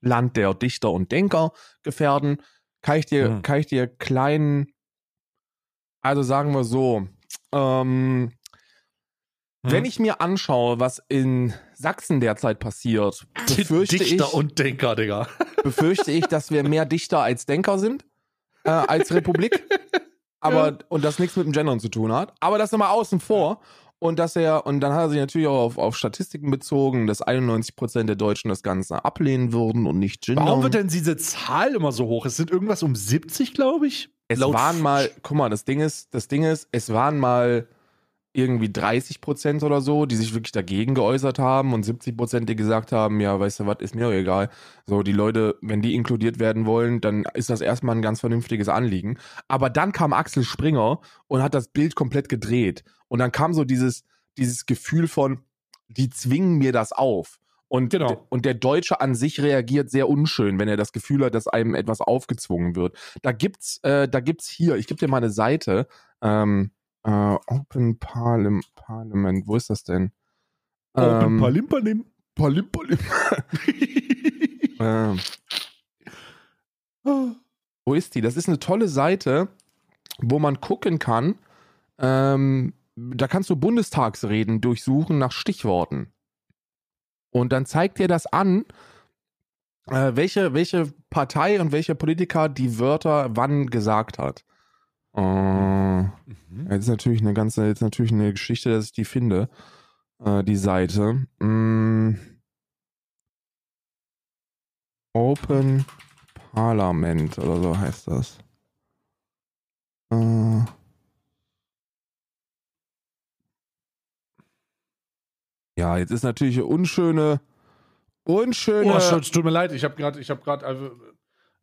Land der Dichter und Denker gefährden. Kann ich dir, Hm. kann ich dir kleinen, also sagen wir so, ähm, Hm. wenn ich mir anschaue, was in Sachsen derzeit passiert, befürchte ich, Dichter und Denker, Digga. befürchte ich, dass wir mehr Dichter als Denker sind, äh, als Republik. Aber, und das nichts mit dem Gendern zu tun hat. Aber das immer außen vor. Und dass er, und dann hat er sich natürlich auch auf, auf Statistiken bezogen, dass 91% der Deutschen das Ganze ablehnen würden und nicht gendern. Warum wird denn diese Zahl immer so hoch? Es sind irgendwas um 70, glaube ich. Es Laut waren mal, guck mal, das Ding ist, das Ding ist, es waren mal irgendwie 30 Prozent oder so, die sich wirklich dagegen geäußert haben und 70 Prozent, die gesagt haben, ja, weißt du was, ist mir egal. So, die Leute, wenn die inkludiert werden wollen, dann ist das erstmal ein ganz vernünftiges Anliegen. Aber dann kam Axel Springer und hat das Bild komplett gedreht. Und dann kam so dieses, dieses Gefühl von, die zwingen mir das auf. Und, Genau. und der Deutsche an sich reagiert sehr unschön, wenn er das Gefühl hat, dass einem etwas aufgezwungen wird. Da gibt's, äh, da gibt's hier, ich gebe dir mal eine Seite, ähm, äh, Open Parlim Parliament, wo ist das denn? Ähm, Palim, Palim. Palim, Palim. ähm, wo ist die? Das ist eine tolle Seite, wo man gucken kann. Ähm, da kannst du Bundestagsreden durchsuchen nach Stichworten. Und dann zeigt dir das an, äh, welche, welche Partei und welcher Politiker die Wörter wann gesagt hat. Äh, Mhm. Jetzt ist natürlich eine ganze, jetzt natürlich eine Geschichte, dass ich die finde, äh, die Seite. Mm. Open Parliament oder so heißt das. Äh. Ja, jetzt ist natürlich eine unschöne, unschöne. Oh, Schatz, tut mir leid, ich habe gerade, ich habe gerade, also,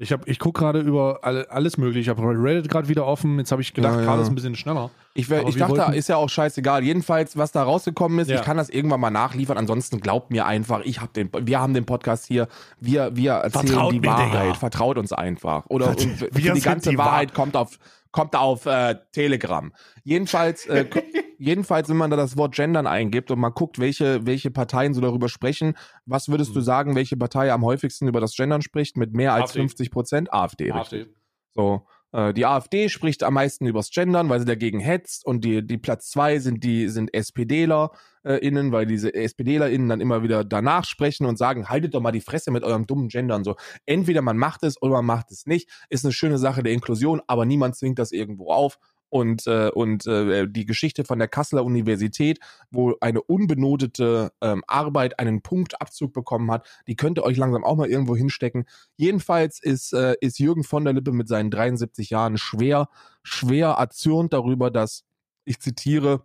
ich habe, ich gucke gerade über alle, alles mögliche. Ich habe Reddit gerade wieder offen. Jetzt habe ich gedacht, Ja, ja. gerade ist ein bisschen schneller. Ich, wär, ich dachte, wollten- ist ja auch scheißegal. Jedenfalls, was da rausgekommen ist, Ja. ich kann das irgendwann mal nachliefern. Ansonsten glaubt mir einfach, ich hab den, wir haben den Podcast hier, wir, wir erzählen Vertraut die mir, Wahrheit. Digga. Vertraut uns einfach. Oder Vert- wir die ganze die Wahr- Wahrheit kommt auf, kommt auf äh, Telegram. Jedenfalls, äh, jedenfalls, wenn man da das Wort Gendern eingibt und mal guckt, welche, welche Parteien so darüber sprechen, was würdest du Mhm. sagen, welche Partei am häufigsten über das Gendern spricht mit mehr als AfD. 50 Prozent? AfD. richtig. AfD. So, die AfD spricht am meisten übers Gendern, weil sie dagegen hetzt und die, die Platz zwei sind die sind SPDler äh, innen, weil diese SPDler innen dann immer wieder danach sprechen und sagen, haltet doch mal die Fresse mit eurem dummen Gendern. So, entweder man macht es oder man macht es nicht. Ist eine schöne Sache der Inklusion, aber niemand zwingt das irgendwo auf. Und, äh, und äh, die Geschichte von der Kasseler Universität, wo eine unbenotete ähm, Arbeit einen Punktabzug bekommen hat, die könnte euch langsam auch mal irgendwo hinstecken. Jedenfalls ist, äh, ist Jürgen von der Lippe mit seinen 73 Jahren schwer, schwer erzürnt darüber, dass, ich zitiere,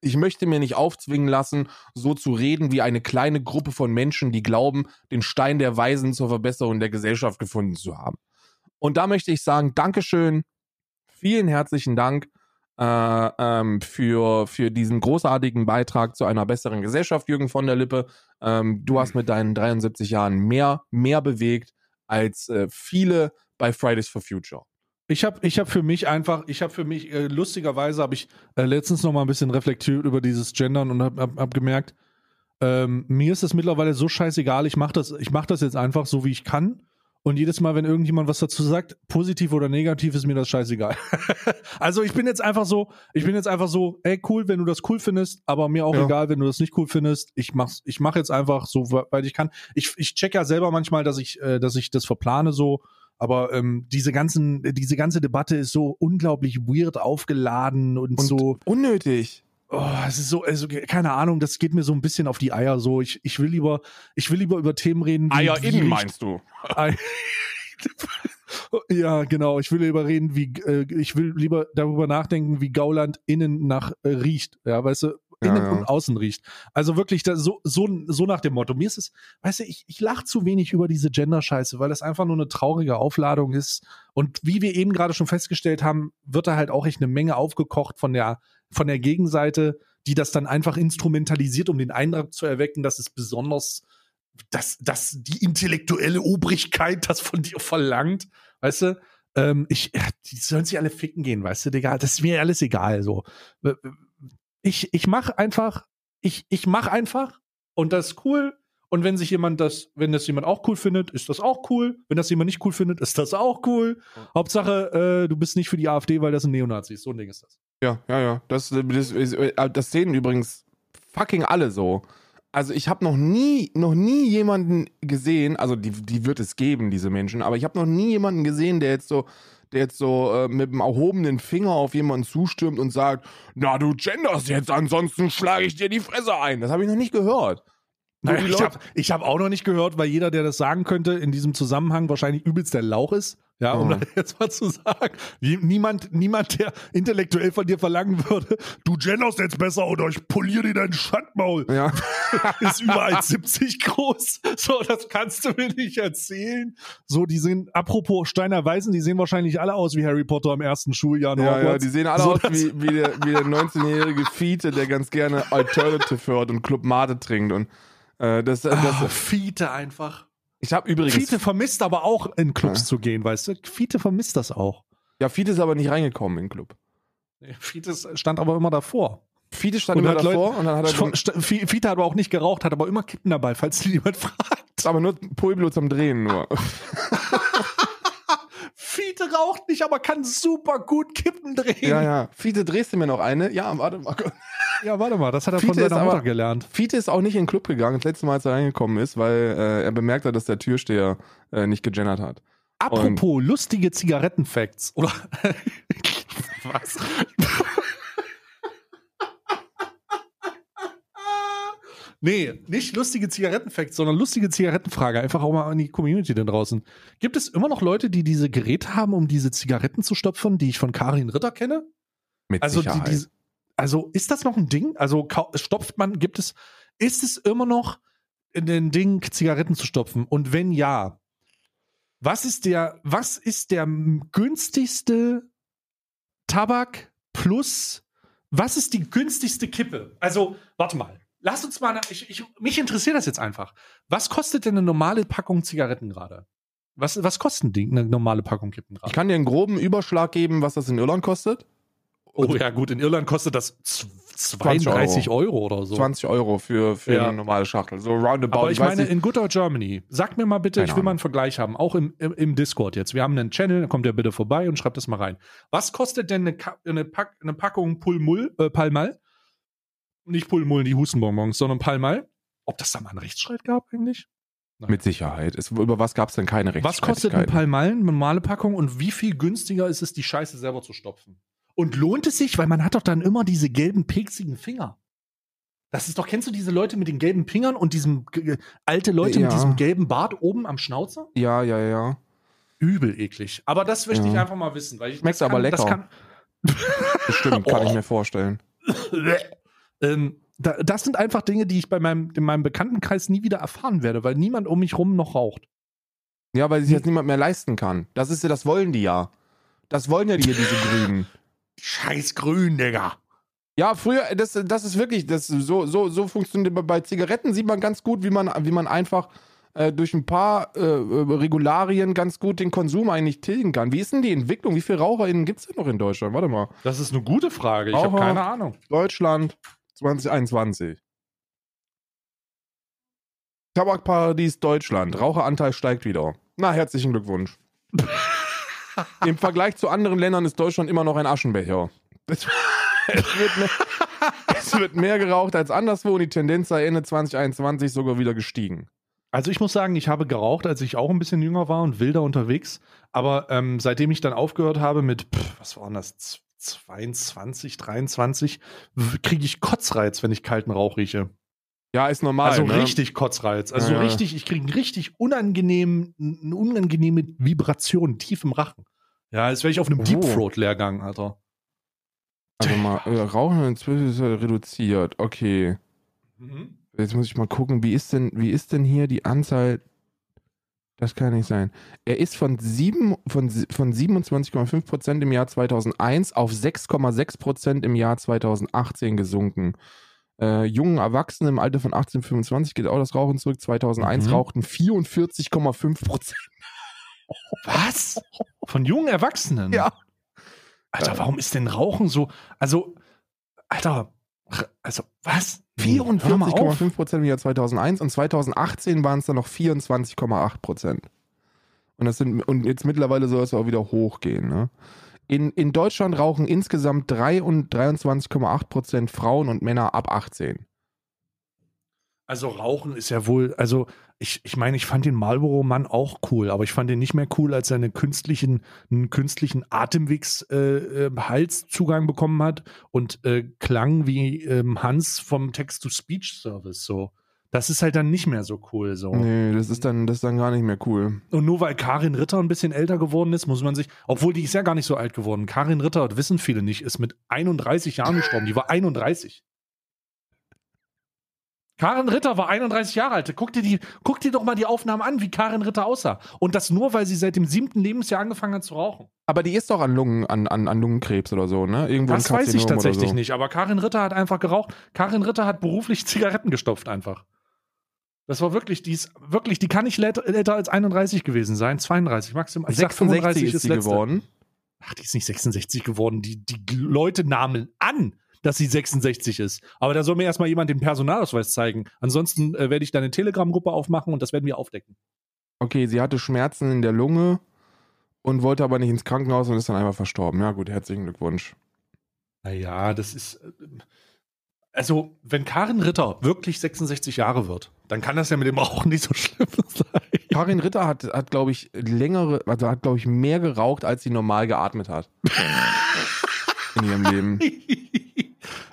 ich möchte mir nicht aufzwingen lassen, so zu reden wie eine kleine Gruppe von Menschen, die glauben, den Stein der Weisen zur Verbesserung der Gesellschaft gefunden zu haben. Und da möchte ich sagen, Dankeschön, vielen herzlichen Dank äh, ähm, für, für diesen großartigen Beitrag zu einer besseren Gesellschaft, Jürgen von der Lippe. Ähm, du hast mit deinen 73 Jahren mehr, mehr bewegt als äh, viele bei Fridays for Future. Ich habe ich hab für mich einfach, ich habe für mich, äh, lustigerweise habe ich äh, letztens noch mal ein bisschen reflektiert über dieses Gendern und habe hab, hab gemerkt, ähm, mir ist es mittlerweile so scheißegal, ich mache das, ich mach das jetzt einfach so, wie ich kann. Und jedes Mal, wenn irgendjemand was dazu sagt, positiv oder negativ, ist mir das scheißegal. also ich bin jetzt einfach so, ich bin jetzt einfach so, ey, cool, wenn du das cool findest, aber mir auch Ja. egal, wenn du das nicht cool findest. Ich mach's, ich mach jetzt einfach so, weil ich kann. Ich, ich check ja selber manchmal, dass ich, äh, dass ich das verplane so. Aber ähm, diese ganzen, diese ganze Debatte ist so unglaublich weird aufgeladen und, Und so. unnötig. Oh, es ist so, also keine Ahnung, das geht mir so ein bisschen auf die Eier. So, ich, ich will lieber, ich will lieber über Themen reden. Eier innen riecht- meinst du? Ei- ja, genau. Ich will lieber reden, wie äh, ich will lieber darüber nachdenken, wie Gauland innen nach äh, riecht. Ja, weißt du, Ja, innen ja. und außen riecht. Also wirklich da, so, so, so nach dem Motto. Mir ist es, weißt du, ich, ich lache zu wenig über diese Gender-Scheiße, weil das einfach nur eine traurige Aufladung ist. Und wie wir eben gerade schon festgestellt haben, wird da halt auch echt eine Menge aufgekocht von der, von der Gegenseite, die das dann einfach instrumentalisiert, um den Eindruck zu erwecken, dass es besonders dass, dass die intellektuelle Obrigkeit das von dir verlangt, weißt du? Ähm, ich, die sollen sich alle ficken gehen, weißt du, Digga, das ist mir alles egal, so. Ich, ich mach einfach, ich, ich mach einfach und das ist cool. Und wenn sich jemand das, wenn das jemand auch cool findet, ist das auch cool. Wenn das jemand nicht cool findet, ist das auch cool. Hauptsache, äh, du bist nicht für die AfD, weil das ein Neonazi ist. So ein Ding ist das. Ja, ja, ja. Das, das, ist- äh, das sehen übrigens fucking alle so. Also ich habe noch nie, noch nie jemanden gesehen, also die, die wird es geben, diese Menschen, aber ich habe noch nie jemanden gesehen, der jetzt so, der jetzt so äh, mit dem erhobenen Finger auf jemanden zustürmt und sagt, na du genders jetzt, ansonsten schlage ich dir die Fresse ein. Das habe ich noch nicht gehört. Naja, ich habe hab auch noch nicht gehört, weil jeder, der das sagen könnte, in diesem Zusammenhang wahrscheinlich übelst der Lauch ist. Ja, um Oh. das jetzt mal zu sagen. Nie- Niemand, niemand, der intellektuell von dir verlangen würde, Du genderst jetzt besser oder ich poliere dir dein Schandmaul. Ja. ist über 1,70 groß. So, das kannst du mir nicht erzählen. So, die sehen, apropos Steiner Weisen, die sehen wahrscheinlich alle aus wie Harry Potter im ersten Schuljahr. Ja, ja, die sehen alle So, aus wie, wie, der, wie der 19-jährige Fiete, der ganz gerne Alternative hört und Club Mate trinkt. Und äh, das, das, Ah, Fiete einfach. ich habe übrigens. Fiete vermisst aber auch in Clubs Ja. zu gehen, weißt du? Fiete vermisst das auch. Ja, Fiete ist aber nicht reingekommen in den Club. Fiete stand aber immer davor. Fiete stand Und immer hat Leute- davor und dann hat er Fi- Fiete hat aber auch nicht geraucht, hat aber immer Kippen dabei, falls jemand fragt. aber nur Pueblo zum Drehen nur. Fiete raucht nicht, aber kann super gut Kippen drehen. Ja, ja. Fiete, drehst du mir noch eine? Ja, warte mal. Ja, warte mal, das hat er Fiete von seiner aber- Mutter gelernt. Fiete ist auch nicht in den Club gegangen, das letzte Mal, als er reingekommen ist, weil äh, er bemerkt hat, dass der Türsteher äh, nicht gegendert hat. Apropos lustige Zigarettenfacts. Oder was? Nee, nicht lustige Zigarettenfacts, sondern lustige Zigarettenfrage. Einfach auch mal an die Community da draußen. Gibt es immer noch Leute, die diese Geräte haben, um diese Zigaretten zu stopfen, die ich von Karin Ritter kenne? Mit Also, die, Sicherheit. die, also ist das noch ein Ding? Also stopft man, gibt es, ist es immer noch ein Ding, Zigaretten zu stopfen? Und wenn ja, was ist der, was ist der günstigste Tabak plus, was ist die günstigste Kippe? Also, warte mal. Lass uns mal, ich, ich, mich interessiert das jetzt einfach. Was kostet denn eine normale Packung Zigaretten gerade? Was, was kostet die, eine normale Packung Kippen gerade? ich kann dir einen groben Überschlag geben, was das in Irland kostet. Oh ja, gut, in Irland kostet das z- 20 32 Euro, oder so. 20 Euro für, für Ja. eine normale Schachtel. So roundabout. Aber ich weiß meine, nicht- in Good Old Germany, sag mir mal bitte, Keine ich will mal Ahnung. einen Vergleich haben, auch im, im, im Discord jetzt. Wir haben einen Channel, da kommt ihr bitte vorbei und schreibt das mal rein. Was kostet denn eine, eine, Pack, eine Packung Pulmul, äh, Palmal? Nicht Pulmul, die Hustenbonbons, sondern Palmal. Ob das da mal einen Rechtsstreit gab eigentlich? mit Sicherheit. Es, über was gab es denn keine Was kostet ein Rechtsstreitigkeiten? Palmal, eine normale Packung und wie viel günstiger ist es, die Scheiße selber zu stopfen? Und lohnt es sich, weil man hat doch dann immer diese gelben, peksigen Finger. Das ist doch, kennst du diese Leute mit den gelben Fingern und diesem g- alte Leute mit Ja. diesem gelben Bart oben am Schnauzer? Ja, ja, ja. Übel eklig. Aber das möchte ich Ja. einfach mal wissen. Weil ich, Schmeckt das aber kann, Das lecker. kann, Bestimmt, kann ich Oh. mir vorstellen. ähm, da, das sind einfach Dinge, die ich bei meinem, in meinem Bekanntenkreis nie wieder erfahren werde, weil niemand um mich rum noch raucht. Ja, weil sich jetzt niemand mehr leisten kann. Das ist ja, das wollen die ja. Das wollen ja die, diese Grünen. Scheiß grün, Digga. Ja, früher, das, das ist wirklich, das so, so, so funktioniert. Bei- Bei Zigaretten sieht man ganz gut, wie man, wie man einfach äh, durch ein paar äh, äh, Regularien ganz gut den Konsum eigentlich tilgen kann. Wie ist denn die Entwicklung? Wie viele RaucherInnen gibt es denn noch in Deutschland? Warte mal. Das ist eine gute Frage. Ich habe keine Ahnung. Deutschland 2021. Tabakparadies Deutschland. Raucheranteil steigt wieder. Na, herzlichen Glückwunsch. Im Vergleich zu anderen Ländern ist Deutschland immer noch ein Aschenbecher. Es, wird mehr, es wird mehr geraucht als anderswo und die Tendenz sei Ende 2021 sogar wieder gestiegen. Also ich muss sagen, ich habe geraucht, als ich auch ein bisschen jünger war und wilder unterwegs. Aber ähm, seitdem ich dann aufgehört habe mit, pff, was waren das, Z- 22, 23, kriege ich Kotzreiz, wenn ich kalten Rauch rieche. Ja, ist normal. also ne? richtig Kotzreiz. Also Ja. richtig, ich kriege richtig unangenehm, eine unangenehme Vibration tief im Rachen. Ja, als wäre ich auf einem Oh. Deep Throat Lehrgang, Alter. Also mal, äh, Rauchen inzwischen ist reduziert. Okay. Mhm. Jetzt muss ich mal gucken, wie ist denn, wie ist denn hier die Anzahl? Das kann nicht sein. Er ist von, von, von 27,5 Prozent im Jahr 2001 auf 6,6 Prozent im Jahr 2018 gesunken. Äh, jungen Erwachsenen im Alter von 18 bis 25 geht auch das Rauchen zurück. 2001 Mhm. rauchten 44,5 Prozent. Was? Von jungen Erwachsenen? Ja. Alter, warum ist denn Rauchen so? Also, Alter, also, was? Nee, hör mal auf. 44,5 Prozent im Jahr 2001 und 2018 waren es dann noch 24,8 Prozent. Und, das sind, und jetzt mittlerweile soll es auch wieder hochgehen. Ne? In, in Deutschland rauchen insgesamt 3 und 23,8 Prozent Frauen und Männer ab 18. Also Rauchen ist ja wohl, also ich, ich meine, ich fand den Marlboro-Mann auch cool, aber ich fand den nicht mehr cool, als er einen künstlichen, einen künstlichen Atemwegs-Halszugang äh, Halszugang bekommen hat und äh, klang wie ähm, Hans vom Text-to-Speech-Service so. Das ist halt dann nicht mehr so cool so. Nee, das ist dann, das ist dann gar nicht mehr cool. Und nur weil Karin Ritter ein bisschen älter geworden ist, muss man sich, obwohl die ist ja gar nicht so alt geworden. Karin Ritter, das wissen viele nicht, ist mit 31 Jahren gestorben. Die war 31. Karin Ritter war 31 Jahre alt. Guck dir, die, guck dir doch mal die Aufnahmen an, wie Karin Ritter aussah. Und das nur, weil sie seit dem siebten Lebensjahr angefangen hat zu rauchen. Aber die ist doch an, Lungen, an, an, an Lungenkrebs oder so, ne? Irgendwo Das weiß ich tatsächlich so. nicht. Aber Karin Ritter hat einfach geraucht. Karin Ritter hat beruflich Zigaretten gestopft einfach. Das war wirklich, die ist wirklich, die kann nicht älter als 31 gewesen sein. 32 maximal. Ich sag 66 ist sie letzte. geworden. Ach, die ist nicht 66 geworden. Die, die Leute nahmen an, dass sie 66 ist. Aber da soll mir erstmal jemand den Personalausweis zeigen. Ansonsten äh, werde ich da eine Telegram-Gruppe aufmachen und das werden wir aufdecken. Okay, sie hatte Schmerzen in der Lunge und wollte aber nicht ins Krankenhaus und ist dann einfach verstorben. Ja, gut, herzlichen Glückwunsch. Naja, das ist. äh, Also, wenn Karin Ritter wirklich 66 Jahre wird, dann kann das ja mit dem Rauchen nicht so schlimm sein. Karin Ritter hat, hat glaube ich, längere, also hat, glaube ich, mehr geraucht, als sie normal geatmet hat. In ihrem Leben.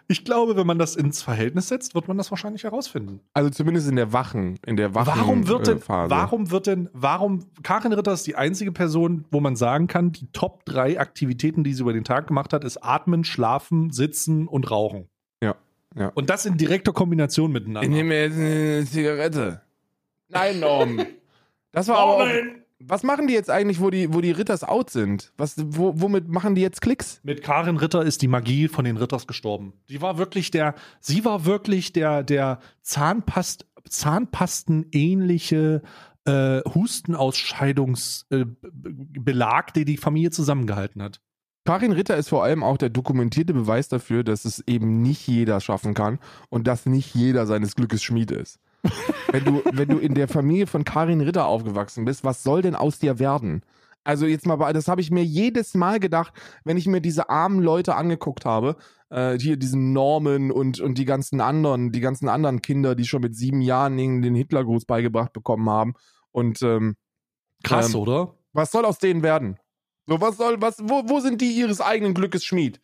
Ich glaube, wenn man das ins Verhältnis setzt, wird man das wahrscheinlich herausfinden. Also zumindest in der Wachen, in der Wachen Warum wird denn, äh, warum wird denn, warum, Karin Ritter ist die einzige Person, wo man sagen kann, die Top drei Aktivitäten, die sie über den Tag gemacht hat, ist Atmen, Schlafen, Sitzen und Rauchen. Ja, ja. Und das in direkter Kombination miteinander. Ich nehme jetzt eine Zigarette. Nein, Norm. Das war aber auch, Was machen die jetzt eigentlich, wo die, wo die Ritters out sind? Was, wo, womit machen die jetzt Klicks? Mit Karin Ritter ist die Magie von den Ritters gestorben. Sie war wirklich der, sie war wirklich der, der Zahnpast, Zahnpastenähnliche äh, Hustenausscheidungsbelag, äh, der die Familie zusammengehalten hat. Karin Ritter ist vor allem auch der dokumentierte Beweis dafür, dass es eben nicht jeder schaffen kann und dass nicht jeder seines Glückes Schmied ist. Wenn, du, wenn du in der Familie von Karin Ritter aufgewachsen bist, was soll denn aus dir werden? Also jetzt mal, das habe ich mir jedes Mal gedacht, wenn ich mir diese armen Leute angeguckt habe, äh, hier diesen Norman und, und die ganzen anderen, die ganzen anderen Kinder, die schon mit sieben Jahren den Hitlergruß beigebracht bekommen haben. Und ähm, Krass, Ähm, oder? was soll aus denen werden? So, was soll, was, wo, wo sind die ihres eigenen Glückes Schmied?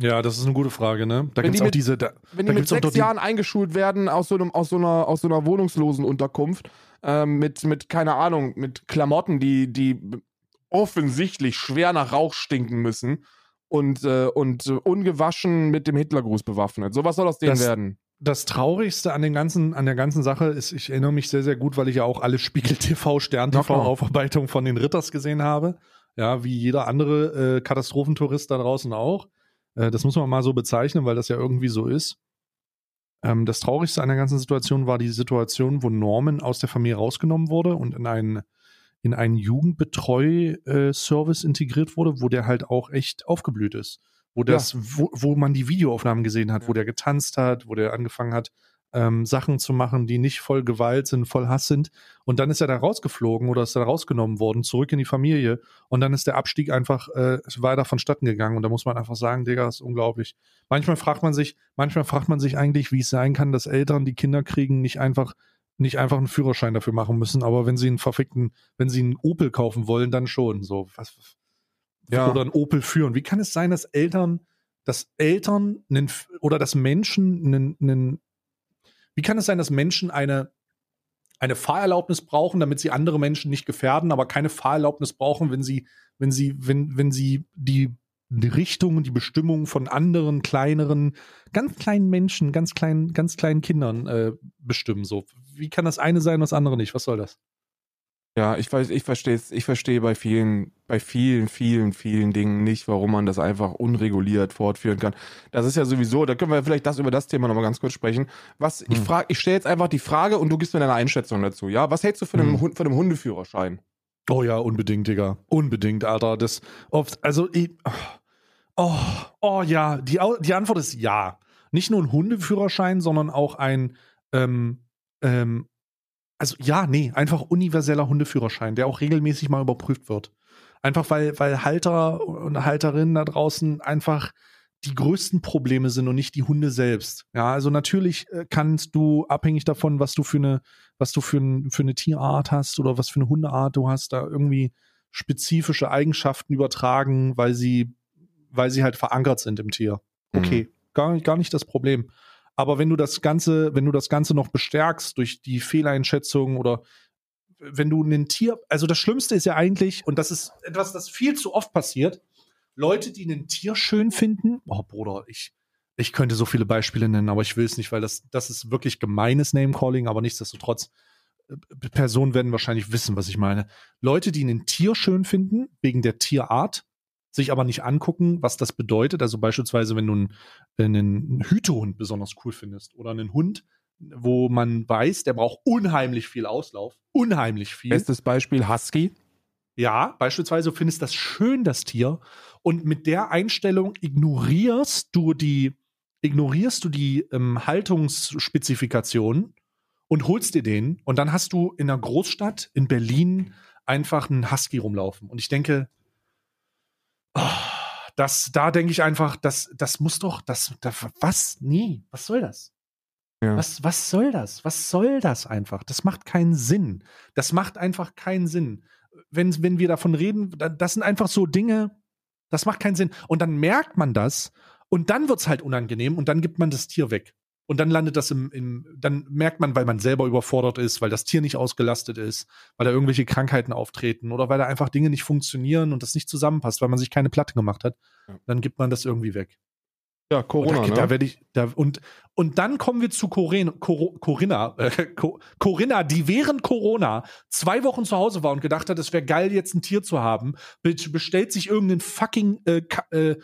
Ja, das ist eine gute Frage, ne? Da Wenn gibt es die auch diese. Da, Wenn da die mit sechs Jahren eingeschult werden aus so, einem, aus so, einer, aus so einer wohnungslosen Unterkunft, ähm, mit, mit, keine Ahnung, mit Klamotten, die, die offensichtlich schwer nach Rauch stinken müssen und, äh, und äh, ungewaschen mit dem Hitlergruß bewaffnet. So was soll aus denen Das- werden? das Traurigste an, den ganzen, an der ganzen Sache ist, ich erinnere mich sehr, sehr gut, weil ich ja auch alle Spiegel TV, Stern Na TV klar. Aufarbeitungen von den Ritters gesehen habe. Ja, wie jeder andere äh, Katastrophentourist da draußen auch. Äh, das muss man mal so bezeichnen, weil das ja irgendwie so ist. Ähm, das Traurigste an der ganzen Situation war die Situation, wo Norman aus der Familie rausgenommen wurde und in einen, in einen Jugendbetreu-Service integriert wurde, wo der halt auch echt aufgeblüht ist. Wo, das, wo, wo man die Videoaufnahmen gesehen hat, wo der getanzt hat, wo der angefangen hat, ähm, Sachen zu machen, die nicht voll Gewalt sind, voll Hass sind. Und dann ist er da rausgeflogen oder ist da rausgenommen worden, zurück in die Familie. Und dann ist der Abstieg einfach äh, weiter vonstatten gegangen. Und da muss man einfach sagen, Digga, das ist unglaublich. Manchmal fragt man sich, manchmal fragt man sich eigentlich, wie es sein kann, dass Eltern, die Kinder kriegen, nicht einfach nicht einfach einen Führerschein dafür machen müssen, aber wenn sie einen verfickten, wenn sie einen Opel kaufen wollen, dann schon. So, was, Ja. oder einen Opel führen. Wie kann es sein, dass Eltern, dass Eltern einen, oder dass Menschen einen, einen, wie kann es sein, dass Menschen eine, eine Fahrerlaubnis brauchen, damit sie andere Menschen nicht gefährden, aber keine Fahrerlaubnis brauchen, wenn sie, wenn sie, wenn, wenn sie die, die Richtung und die Bestimmung von anderen kleineren, ganz kleinen Menschen, ganz kleinen, ganz kleinen Kindern äh, bestimmen. So, wie kann das eine sein, das andere nicht? Was soll das? Ja, ich weiß, ich verstehe es, ich verstehe bei vielen, bei vielen, vielen, vielen Dingen nicht, warum man das einfach unreguliert fortführen kann. Das ist ja sowieso, da können wir vielleicht das über das Thema nochmal ganz kurz sprechen. Was, ich Hm. frage, ich stelle jetzt einfach die Frage und du gibst mir deine Einschätzung dazu, ja? Was hältst du von einem, Hm. Hund, von einem Hundeführerschein? Oh ja, unbedingt, Digga. Unbedingt, Alter. Das oft, also, ich, oh, oh ja, die, die Antwort ist ja. Nicht nur ein Hundeführerschein, sondern auch ein, ähm, ähm, also ja, nee, einfach universeller Hundeführerschein, der auch regelmäßig mal überprüft wird. Einfach weil, weil Halter und Halterinnen da draußen einfach die größten Probleme sind und nicht die Hunde selbst. Ja, also natürlich äh, kannst du, abhängig davon, was du für eine, was du für, ein, für eine Tierart hast oder was für eine Hundeart du hast, da irgendwie spezifische Eigenschaften übertragen, weil sie, weil sie halt verankert sind im Tier. Okay, gar, nicht- gar nicht das Problem. Aber wenn du das Ganze, wenn du das Ganze noch bestärkst durch die Fehleinschätzung oder wenn du ein Tier, also das Schlimmste ist ja eigentlich, und das ist etwas, das viel zu oft passiert, Leute, die ein Tier schön finden, oh Bruder, ich, ich könnte so viele Beispiele nennen, aber ich will es nicht, weil das, das ist wirklich gemeines Name-Calling, aber nichtsdestotrotz, äh, Personen werden wahrscheinlich wissen, was ich meine. Leute, die ein Tier schön finden, wegen der Tierart, sich aber nicht angucken, was das bedeutet. Also beispielsweise, wenn du einen, einen Hütehund besonders cool findest oder einen Hund, wo man weiß, der braucht unheimlich viel Auslauf, unheimlich viel. Bestes Beispiel Husky. Ja, beispielsweise findest das schön, das Tier, und mit der Einstellung ignorierst du die, ignorierst du die ähm, Haltungsspezifikationen und holst dir den. Und dann hast du in einer Großstadt, in Berlin, einfach einen Husky rumlaufen. Und ich denke, das, da denke ich einfach, das, das muss doch, das, das, was? Nee, was soll das? Ja. Was, was soll das? Was soll das einfach? Das macht keinen Sinn. Das macht einfach keinen Sinn. Wenn, wenn wir davon reden, da- das sind einfach so Dinge, das macht keinen Sinn. Und dann merkt man das und dann wird es halt unangenehm und dann gibt man das Tier weg. Und dann landet das im, im, dann merkt man, weil man selber überfordert ist, weil das Tier nicht ausgelastet ist, weil da irgendwelche Krankheiten auftreten oder weil da einfach Dinge nicht funktionieren und das nicht zusammenpasst, weil man sich keine Platte gemacht hat, Ja. dann gibt man das irgendwie weg. Ja, Und Corona, da, ne? da werde ich, da, und, und dann kommen wir zu Corinna, Cor, Corinna, äh, Co- Corinna, die während Corona zwei Wochen zu Hause war und gedacht hat, es wäre geil, jetzt ein Tier zu haben, be bestellt sich irgendeinen fucking äh, äh,